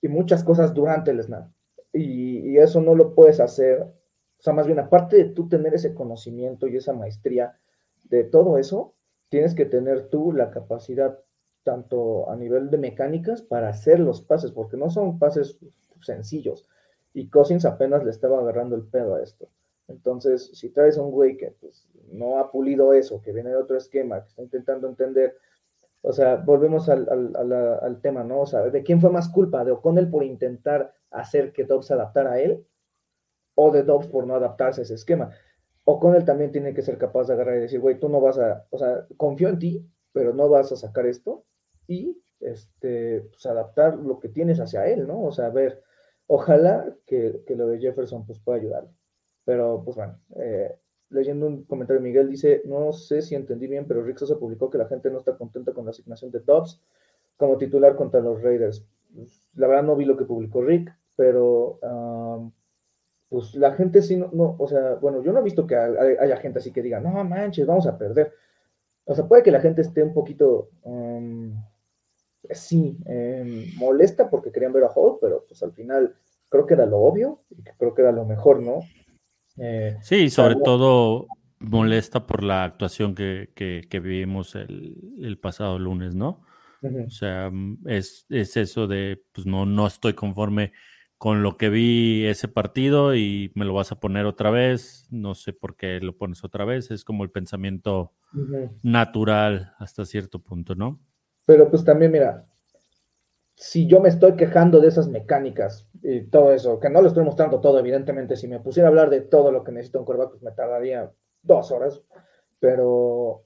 y muchas cosas durante el snap. Y, y, eso no lo puedes hacer, o sea, más bien aparte de tú tener ese conocimiento y esa maestría de todo eso, tienes que tener tú la capacidad tanto a nivel de mecánicas para hacer los pases, porque no son pases sencillos. Y Cousins apenas le estaba agarrando el pedo a esto. Entonces, si traes un güey que pues, no ha pulido eso, que viene de otro esquema, que está intentando entender, o sea, volvemos al, al, tema, ¿no? O sea, ¿de quién fue más culpa? ¿De O'Connell por intentar hacer que Dobbs se adaptara a él? o de Dobbs por no adaptarse a ese esquema. O con él también tiene que ser capaz de agarrar y decir, güey, tú no vas a, o sea, confío en ti, pero no vas a sacar esto y este, pues, adaptar lo que tienes hacia él, ¿no? O sea, a ver, ojalá que, lo de Jefferson pues pueda ayudar. Pero pues bueno, eh, leyendo un comentario de Miguel, dice, no sé si entendí bien, pero Rick Sosa publicó que la gente no está contenta con la asignación de Dobbs como titular contra los Raiders. La verdad no vi lo que publicó Rick, pero pues la gente sí, no, no, o sea, bueno, yo no he visto que haya gente así que diga, no manches, vamos a perder. O sea, puede que la gente esté un poquito, sí, em, molesta porque querían ver a Hall, pero pues al final creo que era lo obvio y creo que era lo mejor, ¿no? Eh, sí, sobre todo molesta por la actuación que, vivimos el, pasado lunes, ¿no? O sea, mm, es, eso de, pues no, no estoy conforme con lo que vi ese partido y me lo vas a poner otra vez, no sé por qué lo pones otra vez, es como el pensamiento natural hasta cierto punto, ¿no? Pero pues también, mira, si yo me estoy quejando de esas mecánicas y todo eso, que no lo estoy mostrando todo, evidentemente, si me pusiera a hablar de todo lo que necesita un coreback, pues me tardaría dos horas, pero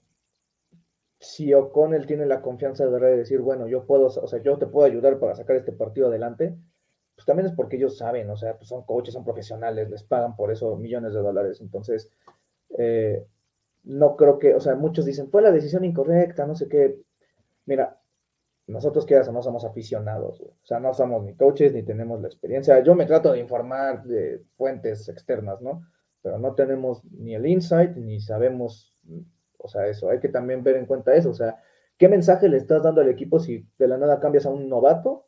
si O'Connell tiene la confianza de verdad de decir, bueno, yo puedo, o sea, yo te puedo ayudar para sacar este partido adelante, pues también es porque ellos saben, o sea, pues son coaches, son profesionales, les pagan por eso millones de dólares, entonces, eh, no creo que, o sea, muchos dicen, fue la decisión incorrecta, no sé qué, mira, nosotros que no somos aficionados, o sea, no somos ni coaches ni tenemos la experiencia. Yo me trato de informar de fuentes externas, ¿no? Pero no tenemos ni el insight ni sabemos, o sea, eso. Hay que también ver en cuenta eso, o sea, ¿qué mensaje le estás dando al equipo si de la nada cambias a un novato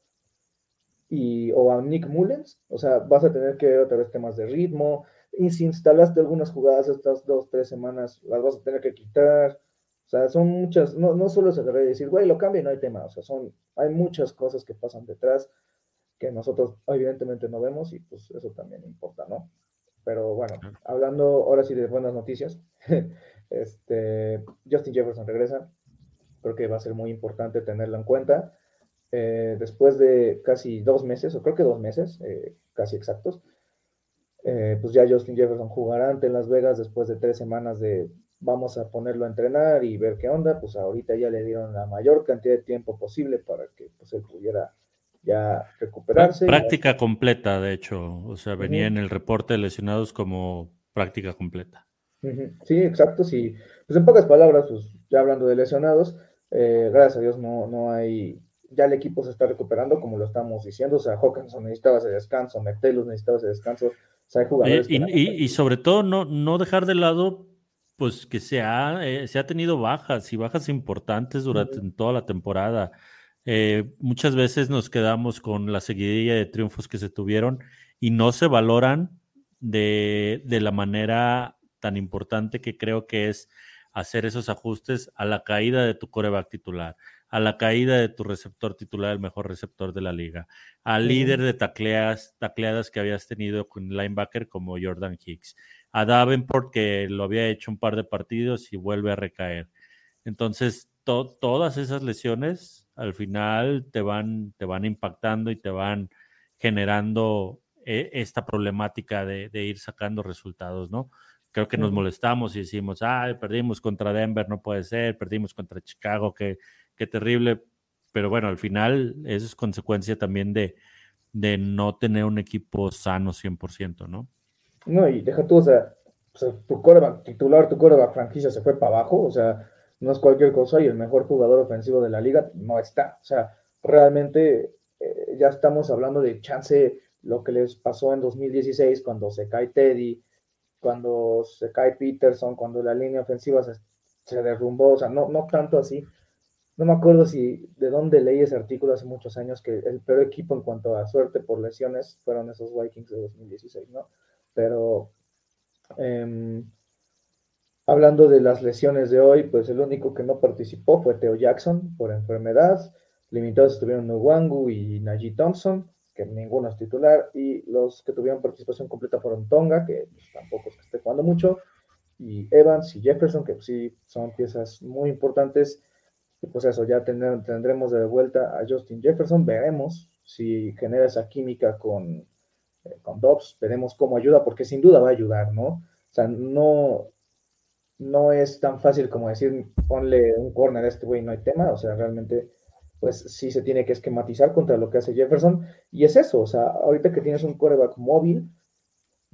y, o a Nick Mullens? O sea, vas a tener que ver otra vez temas de ritmo. Y si instalaste algunas jugadas estas dos, tres semanas, las vas a tener que quitar o sea, son muchas, no, no solo se debe decir, güey, lo cambia y no hay tema, o sea, son, hay muchas cosas que pasan detrás que nosotros evidentemente no vemos y pues eso también importa, ¿no? Pero bueno, hablando ahora sí de buenas noticias, este, Justin Jefferson regresa, creo que va a ser muy importante tenerlo en cuenta. Eh, después de casi dos meses, o creo que dos meses, eh, casi exactos, eh, pues ya Justin Jefferson jugará ante Las Vegas después de tres semanas de vamos a ponerlo a entrenar y ver qué onda, pues ahorita ya le dieron la mayor cantidad de tiempo posible para que pues él pudiera ya recuperarse. Práctica completa, de hecho, o sea, venía en el reporte de lesionados como práctica completa. Sí, exacto, sí. Pues en pocas palabras, pues ya hablando de lesionados, eh, gracias a Dios no, no hay, ya el equipo se está recuperando como lo estamos diciendo, o sea, Hawkinson necesitaba ese descanso, Metellus necesitaba ese descanso, o sea, hay jugadores... Eh, y, y, sobre todo no, no dejar de lado pues que se ha, eh, se ha tenido bajas y bajas importantes durante toda la temporada. Eh, muchas veces nos quedamos con la seguidilla de triunfos que se tuvieron y no se valoran de, de la manera tan importante que creo que es hacer esos ajustes a la caída de tu coreback titular, a la caída de tu receptor titular, el mejor receptor de la liga, al líder de tacleadas, tacleadas que habías tenido con linebacker como Jordan Hicks, a Davenport que lo había hecho un par de partidos y vuelve a recaer. Entonces, todas esas lesiones al final te van, te van impactando y te van generando eh, esta problemática de, ir sacando resultados, ¿no? Creo que nos molestamos y decimos, ay, perdimos contra Denver, no puede ser, perdimos contra Chicago, qué, qué terrible. Pero bueno, al final eso es consecuencia también de, de no tener un equipo sano 100%, ¿no? No, y deja tú, o sea, tu coreback titular, tu coreback franquicia se fue para abajo, o sea, no es cualquier cosa y el mejor jugador ofensivo de la liga no está. O sea, realmente eh, ya estamos hablando de chance lo que les pasó en 2016 cuando se cae Teddy, cuando se cae Peterson, cuando la línea ofensiva se, se derrumbó, o sea, no, no tanto así. No me acuerdo si de dónde leí ese artículo hace muchos años que el peor equipo en cuanto a suerte por lesiones fueron esos Vikings de 2016, ¿no? Pero em, hablando de las lesiones de hoy, pues el único que no participó fue Theo Jackson por enfermedad. Limitados estuvieron Nwangu y Najee Thompson, que ninguno es titular. Y los que tuvieron participación completa fueron Tonga, que pues, tampoco es que esté jugando mucho, y Evans y Jefferson, que sí son piezas muy importantes. Y pues eso, ya tendremos de vuelta a Justin Jefferson. Veremos si genera esa química con eh, con Dobbs, veremos cómo ayuda, porque sin duda va a ayudar, ¿no? O sea, no, no es tan fácil como decir, ponle un corner a este güey, no hay tema, o sea, realmente, pues sí se tiene que esquematizar contra lo que hace Jefferson, y es eso, o sea, ahorita que tienes un coreback móvil,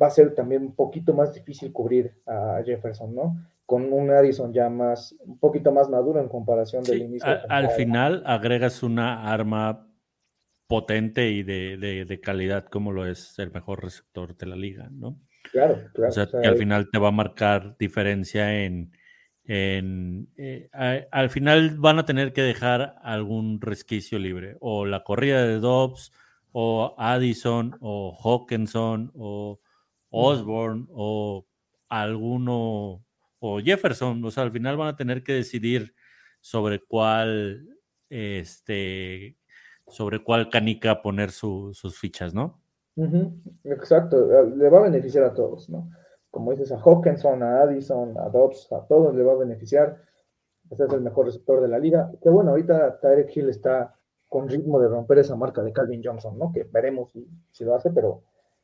va a ser también un poquito más difícil cubrir a Jefferson, ¿no? Con un Addison ya más, un poquito más maduro en comparación del inicio. al final agregas una arma potente y de, de, calidad como lo es el mejor receptor de la liga, ¿no? Claro, claro. O sea, que al final te va a marcar diferencia en... en eh, al final van a tener que dejar algún resquicio libre, o la corrida de Dobbs, o Addison, o Hawkinson, o Osborne, o alguno, o Jefferson. O sea, al final van a tener que decidir sobre cuál este, sobre cuál canica poner sus fichas, ¿no? Exacto, eh, le va a beneficiar a todos, ¿no? Como dices, a Hawkinson, a Addison, a Dobbs, a todos le va a beneficiar. Este es el mejor receptor de la liga. Que bueno, ahorita Tyreek Hill está con ritmo de romper esa marca de Calvin Johnson, ¿no? Que veremos si, lo hace, pero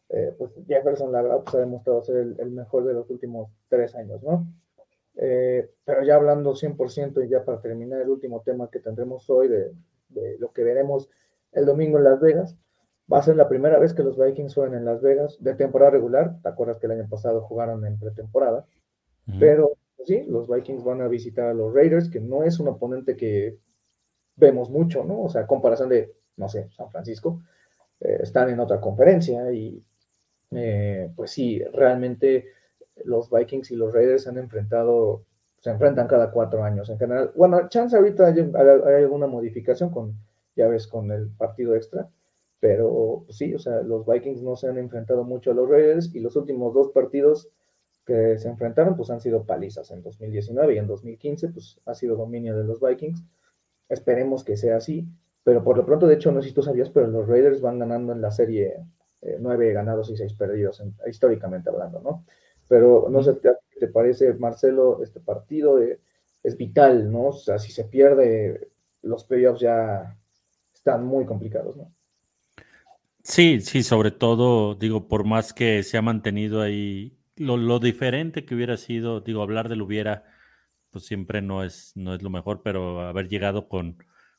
eh, pues Jefferson, la verdad, pues ha demostrado ser el, mejor de los últimos tres años, ¿no? Eh, pero ya hablando 100% y ya para terminar el último tema que tendremos hoy de, de lo que veremos el domingo en Las Vegas. Va a ser la primera vez que los Vikings juegan en Las Vegas de temporada regular. ¿Te acuerdas que el año pasado jugaron en pretemporada? Pero pues sí, los Vikings van a visitar a los Raiders, que no es un oponente que vemos mucho, ¿no? O sea, comparación de, no sé, San Francisco. Eh, están en otra conferencia y eh, pues sí, realmente los Vikings y los Raiders han enfrentado se enfrentan cada cuatro años en general. Bueno, chance ahorita hay, alguna modificación con, ya ves, con el partido extra, pero pues sí, o sea, los Vikings no se han enfrentado mucho a los Raiders y los últimos dos partidos que se enfrentaron pues han sido palizas en 2019 y en 2015 pues ha sido dominio de los Vikings. Esperemos que sea así, pero por lo pronto, de hecho, no sé si tú sabías, pero los Raiders van ganando en la serie eh, nueve ganados y seis perdidos, históricamente hablando, ¿no? Pero no sé, ¿te parece, Marcelo, este partido es vital, ¿no? O sea, si se pierde, los playoffs ya están muy complicados, ¿no? Sí, sí, sobre todo, digo, por más que se ha mantenido ahí, lo, diferente que hubiera sido, digo, hablar del hubiera, pues siempre no es, no es lo mejor, pero haber llegado con,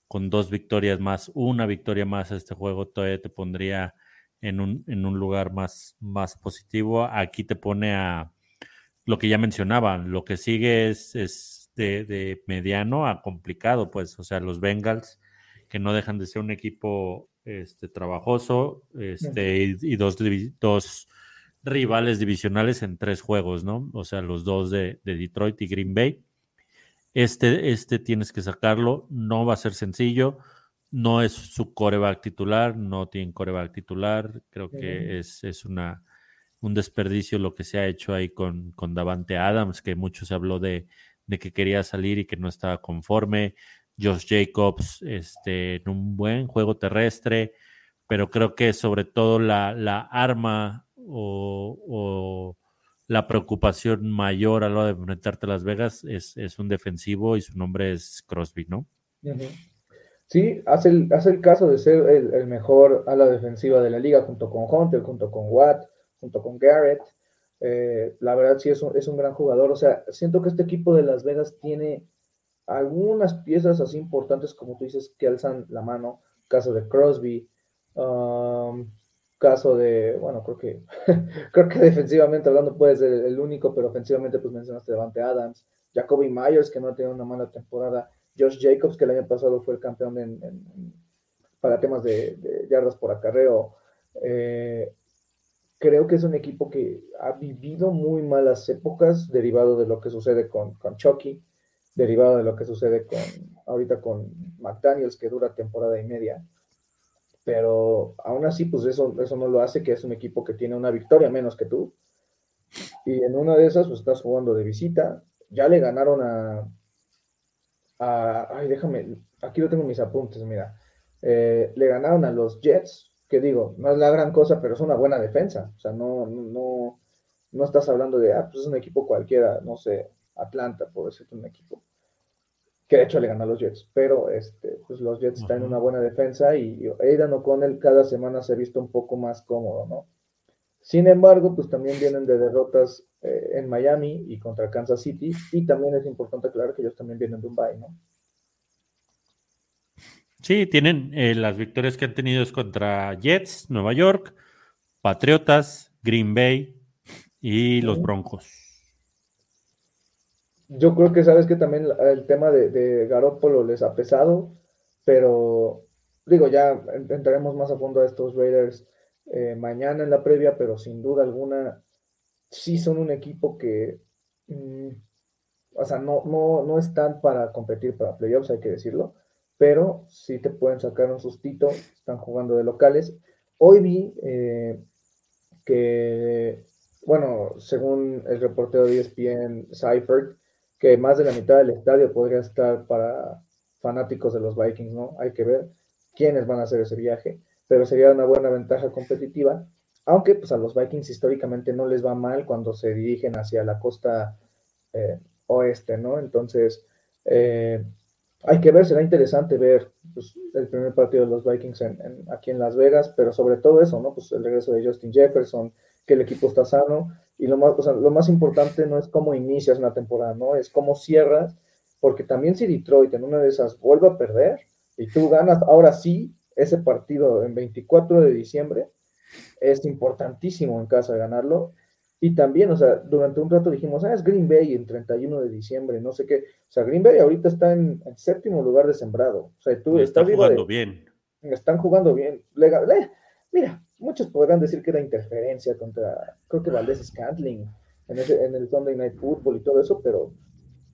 con dos victorias más, una victoria más a este juego, todavía te pondría en un, en un lugar más, más positivo. Aquí te pone a, lo que ya mencionaba, lo que sigue es, es de, mediano a complicado, pues, o sea, los Bengals, que no dejan de ser un equipo este, trabajoso, este, y, dos, dos rivales divisionales en tres juegos, ¿no? O sea, los dos de, Detroit y Green Bay. Este, este tienes que sacarlo, no va a ser sencillo, no es su coreback titular, no tiene coreback titular, creo que es, es una un desperdicio lo que se ha hecho ahí con, con Davante Adams, que mucho se habló de, que quería salir y que no estaba conforme. Josh Jacobs este, en un buen juego terrestre, pero creo que sobre todo la, la arma o, la preocupación mayor a la hora de enfrentarte a Las Vegas es, es un defensivo y su nombre es Crosby, ¿no? Sí, hace el, hace el caso de ser el, el mejor a la defensiva de la liga junto con Hunter, junto con Watt, junto con Garrett. Eh, la verdad sí es un, es un gran jugador. O sea, siento que este equipo de Las Vegas tiene algunas piezas así importantes, como tú dices, que alzan la mano. Caso de Crosby, um, caso de, bueno, creo que creo que defensivamente hablando puede ser el único, pero ofensivamente pues mencionaste Devante Adams, Jacoby Myers, que no ha tenido una mala temporada, Josh Jacobs, que el año pasado fue el campeón para temas de, yardas por acarreo. Eh, creo que es un equipo que ha vivido muy malas épocas, derivado de lo que sucede con, con Chucky, derivado de lo que sucede con ahorita con McDaniels, que dura temporada y media. Pero aún así, pues eso, eso no lo hace, que es un equipo que tiene una victoria menos que tú. Y en una de esas, pues estás jugando de visita. Ya le ganaron a. ay, déjame. Aquí lo tengo mis apuntes, mira. Eh, le ganaron a los Jets que digo, no es la gran cosa, pero es una buena defensa. O sea, no, no, no estás hablando de, ah, pues es un equipo cualquiera, no sé, Atlanta, por decirte un equipo. Que de hecho le ganó a los Jets, pero este, pues los Jets están en una buena defensa y Aidan O'Connell cada semana se ha visto un poco más cómodo, ¿no? Sin embargo, pues también vienen de derrotas eh, en Miami y contra Kansas City, y también es importante aclarar que ellos también vienen de un bye, ¿no? Sí, tienen eh, las victorias que han tenido es contra Jets, Nueva York, Patriotas, Green Bay y los Broncos. Yo creo que sabes que también el tema de, de Garoppolo les ha pesado, pero digo, ya entraremos más a fondo a estos Raiders eh, mañana en la previa, pero sin duda alguna sí son un equipo que, mm, o sea, no, no, no están para competir para playoffs, hay que decirlo pero sí te pueden sacar un sustito, están jugando de locales. Hoy vi eh, que, bueno, según el reportero de ESPN, Seifert, que más de la mitad del estadio podría estar para fanáticos de los Vikings, ¿no? Hay que ver quiénes van a hacer ese viaje, pero sería una buena ventaja competitiva, aunque pues a los Vikings históricamente no les va mal cuando se dirigen hacia la costa eh, oeste, ¿no? Entonces, eh, hay que ver, será interesante ver pues, el primer partido de los Vikings aquí en Las Vegas, pero sobre todo eso, ¿no? Pues el regreso de Justin Jefferson, que el equipo está sano, y lo más, lo más importante no es cómo inicias una temporada, ¿no? Es cómo cierras, porque también si Detroit en una de esas vuelve a perder y tú ganas ahora sí ese partido en 24 de diciembre, es importantísimo en casa ganarlo y también, o sea, durante un rato dijimos, ah, es Green Bay en 31 de diciembre, no sé qué. O sea, Green Bay ahorita está en, séptimo lugar de sembrado. O sea, tú estás jugando bien. Están jugando bien. mira, muchos podrán decir que era interferencia contra, creo que Valdés Scantling en, en el Sunday Night Football y todo eso, pero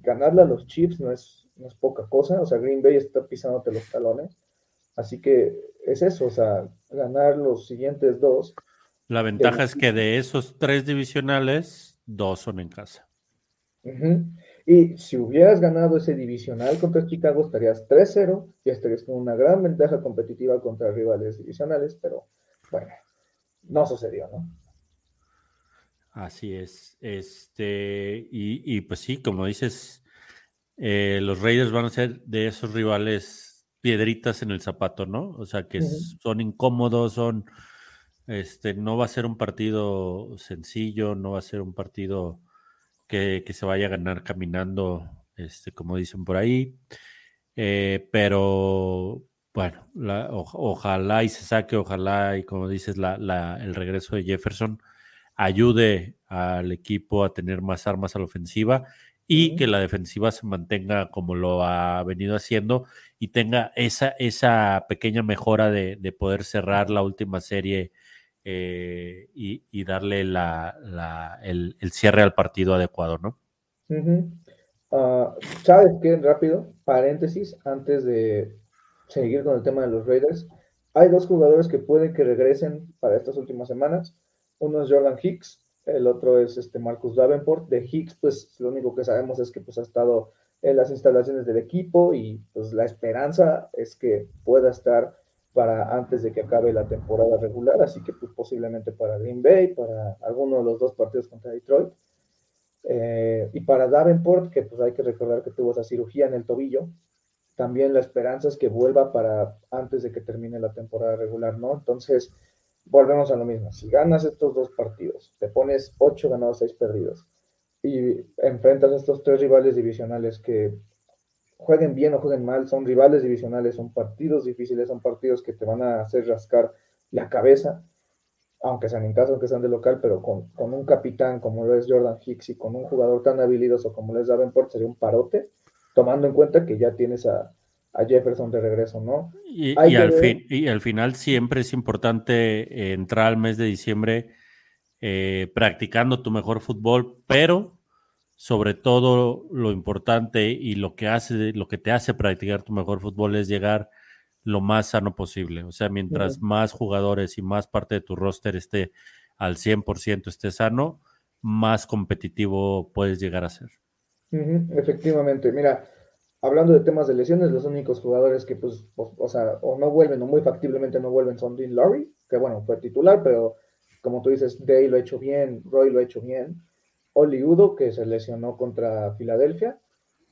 ganarle a los Chiefs no es, no es poca cosa. O sea, Green Bay está pisándote los talones. Así que es eso, o sea, ganar los siguientes dos la ventaja es que de esos tres divisionales, dos son en casa. Y si hubieras ganado ese divisional contra Chicago, estarías 3-0 y estarías con una gran ventaja competitiva contra rivales divisionales, pero bueno, no sucedió, ¿no? Así es. Este, y, pues sí, como dices, eh, los Raiders van a ser de esos rivales piedritas en el zapato, ¿no? O sea, que son incómodos, son este, no va a ser un partido sencillo, no va a ser un partido que, se vaya a ganar caminando, este, como dicen por ahí. Eh, pero bueno, ojalá y se saque, ojalá y como dices, el regreso de Jefferson ayude al equipo a tener más armas a la ofensiva y que la defensiva se mantenga como lo ha venido haciendo y tenga esa, esa pequeña mejora de, de poder cerrar la última serie eh, y, darle el, cierre al partido adecuado, ¿no? Ah, ¿Sabes qué? Rápido, paréntesis, antes de seguir con el tema de los Raiders, hay dos jugadores que pueden que regresen para estas últimas semanas. Uno es Jordan Hicks, el otro es este Marcus Davenport. De Hicks, pues lo único que sabemos es que pues, ha estado en las instalaciones del equipo y pues la esperanza es que pueda estar para antes de que acabe la temporada regular, así que pues, posiblemente para Green Bay, para alguno de los dos partidos contra Detroit. Eh, y para Davenport, que pues hay que recordar que tuvo esa cirugía en el tobillo, también la esperanza es que vuelva para antes de que termine la temporada regular, ¿no? Entonces, volvemos a lo mismo. Si ganas estos dos partidos, te pones ocho ganados, seis perdidos, y enfrentas a estos tres rivales divisionales que jueguen bien o jueguen mal, son rivales divisionales, son partidos difíciles, son partidos que te van a hacer rascar la cabeza, aunque sean en casa, aunque sean de local, pero con, un capitán como lo es Jordan Hicks y con un jugador tan habilidoso como lo es Davenport, sería un parote, tomando en cuenta que ya tienes a, Jefferson de regreso, ¿no? Y, al fin, y al final siempre es importante entrar al mes de diciembre eh, practicando tu mejor fútbol, pero sobre todo lo importante y lo que hace, lo que te hace practicar tu mejor fútbol es llegar lo más sano posible. O sea, mientras más jugadores y más parte de tu roster esté al 100% esté sano, más competitivo puedes llegar a ser. Efectivamente, mira, hablando de temas de lesiones, los únicos jugadores que, pues, o, sea, o no vuelven o muy factiblemente no vuelven son Dean Laurie, que bueno, fue titular, pero como tú dices, Day lo ha hecho bien, Roy lo ha hecho bien. Oli Udo, que se lesionó contra Filadelfia,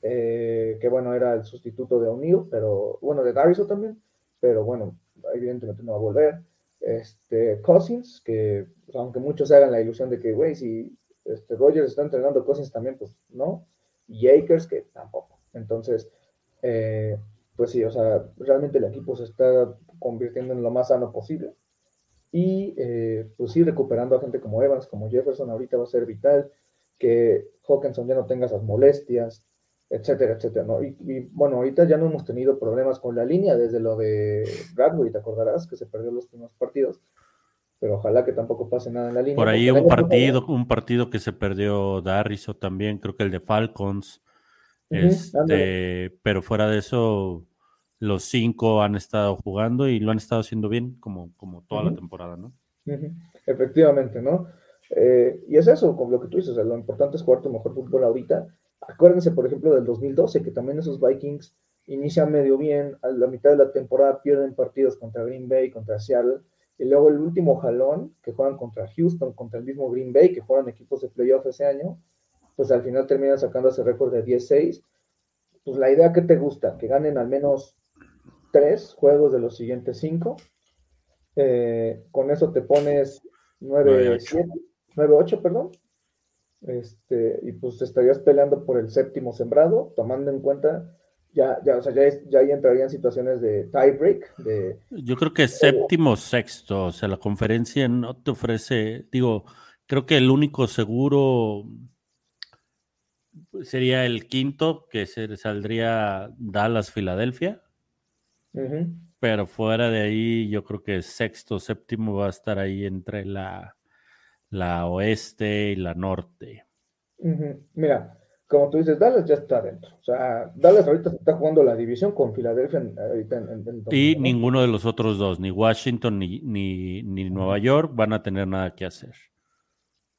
eh, que bueno, era el sustituto de O'Neill, pero bueno, de Dariso también, pero bueno, evidentemente no va a volver. Este, Cousins, que aunque muchos hagan la ilusión de que, güey, si este, Rogers está entrenando cosas también, pues no, y Akers que tampoco. Entonces, eh, pues sí, o sea, realmente el equipo se está convirtiendo en lo más sano posible. Y eh, pues sí, recuperando a gente como Evans, como Jefferson, ahorita va a ser vital que Hawkinson ya no tenga esas molestias, etcétera, etcétera, ¿no? Y, bueno, ahorita ya no hemos tenido problemas con la línea desde lo de Bradbury, te acordarás que se perdió los primeros partidos, pero ojalá que tampoco pase nada en la línea. Por ahí un partido, un partido que se perdió Darriso también, creo que el de Falcons, este, pero fuera de eso, los cinco han estado jugando y lo han estado haciendo bien como, como toda la temporada, ¿no? Efectivamente, ¿no? Eh, y es eso, como lo que tú dices, lo importante es jugar tu mejor fútbol ahorita. Acuérdense, por ejemplo, del 2012, que también esos Vikings inician medio bien, a la mitad de la temporada pierden partidos contra Green Bay, contra Seattle, y luego el último jalón, que juegan contra Houston, contra el mismo Green Bay, que juegan equipos de playoff ese año, pues al final terminan sacando ese récord de 10-6. Pues la idea que te gusta, que ganen al menos tres juegos de los siguientes cinco. Eh, con eso te pones 9-7, 9-8, perdón. Este, y pues estarías peleando por el séptimo sembrado, tomando en cuenta, ya, ya, o sea, ya, ya entrarían situaciones de tiebreak. De, Yo creo que séptimo, sexto, o sea, la conferencia no te ofrece, digo, creo que el único seguro sería el quinto, que se saldría Dallas, Filadelfia. Pero fuera de ahí, yo creo que sexto, séptimo va a estar ahí entre la, la oeste y la norte. Mira, como tú dices, Dallas ya está dentro. O sea, Dallas ahorita se está jugando la división con Filadelfia. y ninguno de los otros dos, ni Washington ni, ni, Nueva York, van a tener nada que hacer.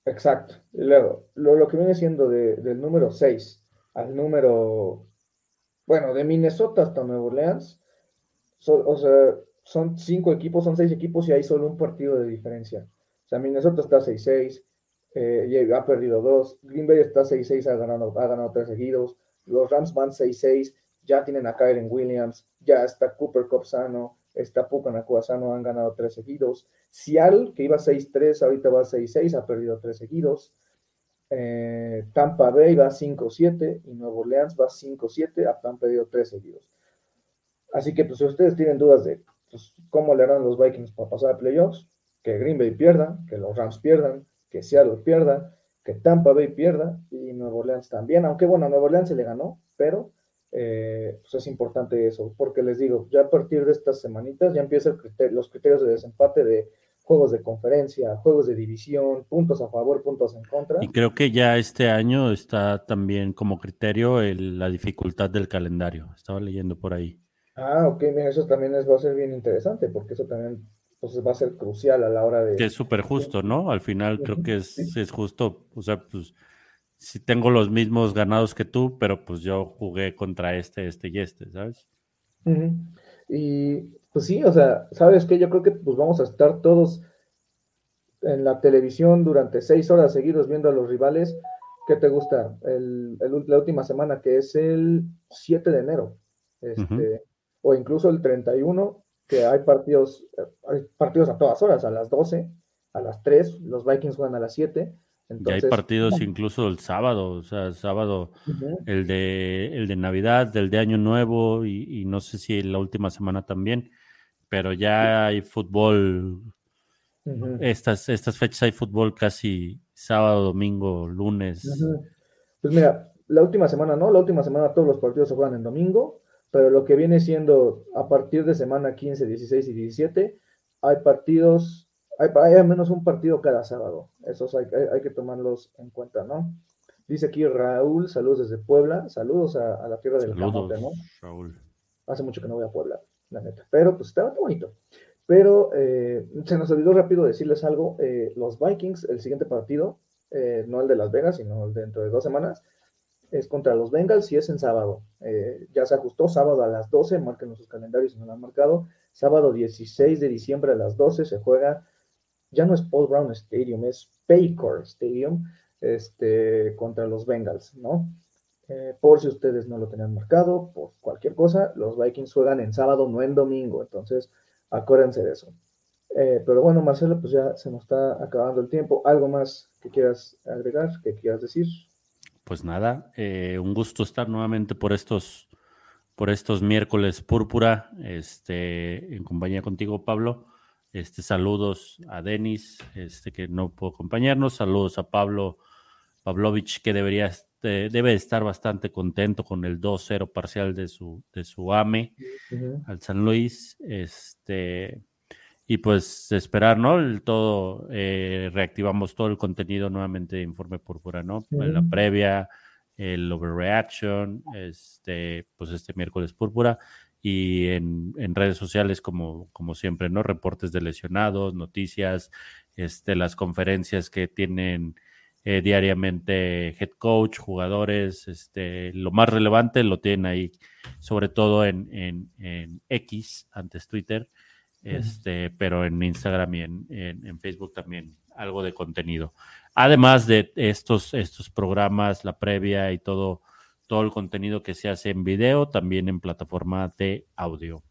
Exacto. Y luego, lo, que viene siendo del número 6 al número, bueno, de Minnesota hasta Nueva Orleans, o sea, son cinco equipos, son seis equipos y hay solo un partido de diferencia. Sea, Minnesota está 6-6, eh, ha perdido dos. Green Bay está 6-6, ha ganado, ha tres seguidos. Los Rams van 6-6, ya tienen a Kyren Williams, ya está Cooper Cup sano, está Puka Nakua sano, han ganado tres seguidos. Seattle, que iba 6-3, ahorita va 6-6, ha perdido tres seguidos. Eh, Tampa Bay va 5-7 y Nuevo Orleans va 5-7, han perdido tres seguidos. Así que, pues, si ustedes tienen dudas de pues, cómo le harán los Vikings para pasar a playoffs, que Green Bay pierda, que los Rams pierdan, que Seattle pierda, que Tampa Bay pierda y Nueva Orleans también, aunque bueno, a Nueva Orleans se le ganó, pero eh, pues es importante eso, porque les digo, ya a partir de estas semanitas ya empiezan los criterios de desempate de juegos de conferencia, juegos de división, puntos a favor, puntos en contra. Y creo que ya este año está también como criterio la dificultad del calendario, estaba leyendo por ahí. Ah, ok, mira, eso también va a ser bien interesante, porque eso también pues, va a ser crucial a la hora de... Que es súper justo, ¿no? Al final creo que es, es justo, o sea, pues si tengo los mismos ganados que tú, pero pues yo jugué contra este, este y este, ¿sabes? Y pues sí, o sea, ¿sabes qué? Yo creo que pues vamos a estar todos en la televisión durante seis horas seguidos viendo a los rivales. ¿Qué te gusta? El, la última semana, que es el 7 de enero. Este, o incluso el 31, que hay partidos, hay partidos a todas horas, a las 12, a las 3, los Vikings juegan a las 7. Entonces, y hay partidos incluso el sábado, o sea, sábado, el, de, el de Navidad, el de Año Nuevo y, no sé si la última semana también, pero ya hay fútbol, estas, estas fechas hay fútbol casi sábado, domingo, lunes. Pues mira, la última semana no, la última semana todos los partidos se juegan en domingo, pero lo que viene siendo a partir de semana 15, 16 y 17, hay partidos, hay, hay al menos un partido cada sábado. Esos hay, hay, que tomarlos en cuenta, ¿no? Dice aquí Raúl, saludos desde Puebla, saludos a, la tierra del camote, ¿no? Raúl. Hace mucho que no voy a Puebla, la neta. Pero pues estaba bonito. Pero eh, se nos olvidó rápido decirles algo. Eh, los Vikings, el siguiente partido, eh, no el de Las Vegas, sino el dentro de dos semanas, es contra los Bengals y es en sábado. Eh, ya se ajustó sábado a las 12, marquen sus calendarios si no lo han marcado. Sábado 16 de diciembre a las 12 se juega, ya no es Paul Brown Stadium, es Paycor Stadium, este, contra los Bengals, ¿no? Eh, por si ustedes no lo tenían marcado, por cualquier cosa, los Vikings juegan en sábado, no en domingo, entonces acuérdense de eso. Eh, pero bueno, Marcelo, pues ya se nos está acabando el tiempo. ¿Algo más que quieras agregar, que quieras decir? Pues nada, eh, un gusto estar nuevamente por estos, por estos miércoles púrpura, este, en compañía contigo, Pablo. Este, saludos a Denis, este, que no pudo acompañarnos. Saludos a Pablo Pavlovich, que debería, este, debe estar bastante contento con el 2-0 parcial de su, de su AME al San Luis. Este, y pues esperar, ¿no? El todo, eh, reactivamos todo el contenido nuevamente de Informe Púrpura, ¿no? La previa, el overreaction, este, pues este miércoles Púrpura y en, redes sociales como, como siempre, ¿no? Reportes de lesionados, noticias, este, las conferencias que tienen eh, diariamente head coach, jugadores, este, lo más relevante lo tienen ahí, sobre todo en, en, en X, antes Twitter, este, pero en Instagram y en, Facebook también algo de contenido. Además de estos, estos programas, la previa y todo, todo el contenido que se hace en video, también en plataforma de audio.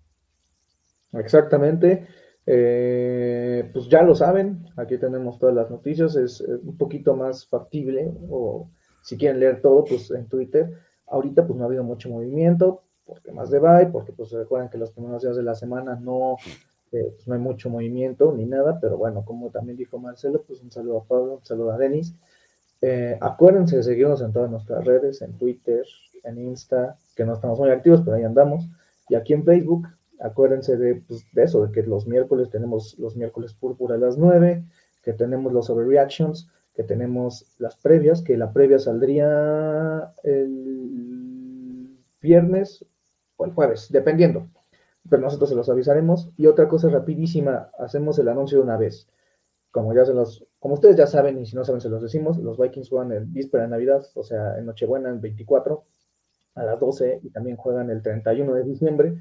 Exactamente. Eh, pues ya lo saben, aquí tenemos todas las noticias, es un poquito más factible, o si quieren leer todo, pues en Twitter. Ahorita pues no ha habido mucho movimiento, porque más de bye, porque pues recuerden que los primeros días de la semana no, pues no hay mucho movimiento ni nada, pero bueno, como también dijo Marcelo, pues un saludo a Pablo, un saludo a Denis. Eh, acuérdense de seguirnos en todas nuestras redes, en Twitter, en Insta, que no estamos muy activos, pero ahí andamos. Y aquí en Facebook, acuérdense de, pues, de eso, de que los miércoles tenemos los miércoles púrpura a las 9, que tenemos los overreactions, que tenemos las previas, que la previa saldría el viernes o el jueves, dependiendo pero nosotros se los avisaremos. Y otra cosa rapidísima, hacemos el anuncio de una vez. Como ya se los, como ustedes ya saben, y si no saben, se los decimos, los Vikings juegan el víspera de Navidad, o sea, en Nochebuena, el 24, a las 12, y también juegan el 31 de diciembre.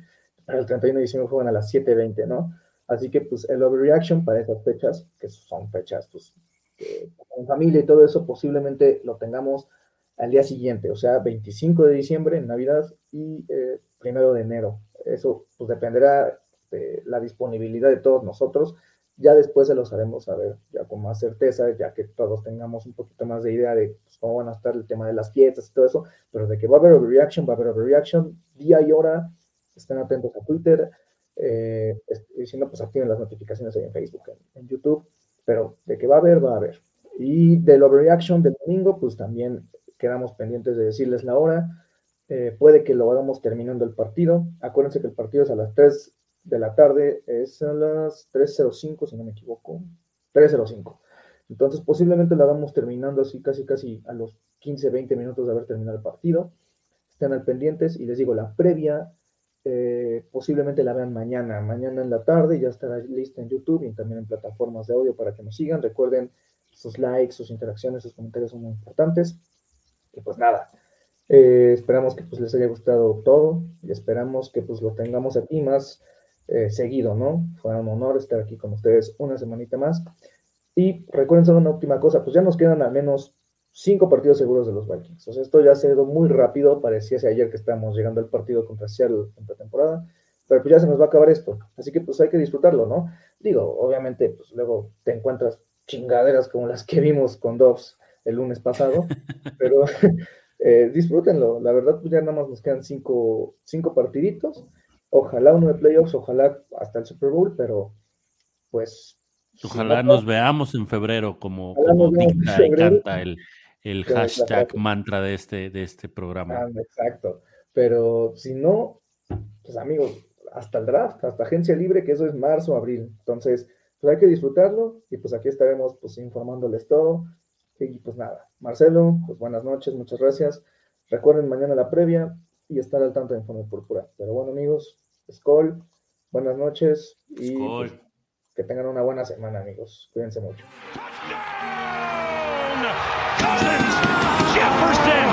Para el 31 de diciembre juegan a las 7.20, ¿no? Así que, pues, el overreaction para esas fechas, que son fechas, pues, con familia y todo eso, posiblemente lo tengamos al día siguiente, o sea, 25 de diciembre en Navidad y eh, primero de enero. Eso pues dependerá de la disponibilidad de todos nosotros. Ya después se los haremos saber, ya con más certeza, ya que todos tengamos un poquito más de idea de pues, cómo van a estar el tema de las fiestas y todo eso, pero de que va a haber overreaction, va a haber overreaction, día y hora, estén atentos a Twitter, eh, y si pues activen las notificaciones ahí en Facebook, en, YouTube, pero de que va a haber, va a haber. Y del overreaction del domingo, pues también quedamos pendientes de decirles la hora, eh, puede que lo hagamos terminando el partido. Acuérdense que el partido es a las 3 de la tarde, es a las 3.05, si no me equivoco. 3.05. Entonces, posiblemente lo hagamos terminando así, casi, casi a los 15, 20 minutos de haber terminado el partido. Estén al pendientes y les digo, la previa eh, posiblemente la vean mañana, mañana en la tarde, ya estará lista en YouTube y también en plataformas de audio para que nos sigan. Recuerden, sus likes, sus interacciones, sus comentarios son muy importantes. Y pues nada, eh, esperamos que pues, les haya gustado todo y esperamos que pues lo tengamos aquí más eh, seguido, ¿no? Fue un honor estar aquí con ustedes una semanita más. Y recuerden solo una última cosa, pues ya nos quedan al menos cinco partidos seguros de los Vikings. O sea, esto ya se ha ido muy rápido, pareciese ayer que estábamos llegando al partido contra Seattle en la temporada, pero pues ya se nos va a acabar esto. Así que pues hay que disfrutarlo, ¿no? Digo, obviamente, pues luego te encuentras chingaderas como las que vimos con Dobbs el lunes pasado, pero eh, disfrútenlo. La verdad, pues ya nada más nos quedan cinco, cinco partiditos. Ojalá uno de playoffs, ojalá hasta el Super Bowl, pero pues. Ojalá nos veamos en febrero, como, como dicta y canta el, el hashtag mantra de este, de este programa. Ah, exacto. Pero si no, pues amigos, hasta el draft, hasta agencia libre, que eso es marzo, abril. Entonces, pues hay que disfrutarlo y pues aquí estaremos pues informándoles todo. Y pues nada, Marcelo, pues buenas noches, muchas gracias. Recuerden mañana la previa y estar al tanto de Informe Púrpura. Pero bueno, amigos, Skol, buenas noches y pues, que tengan una buena semana, amigos. Cuídense mucho. Jefferson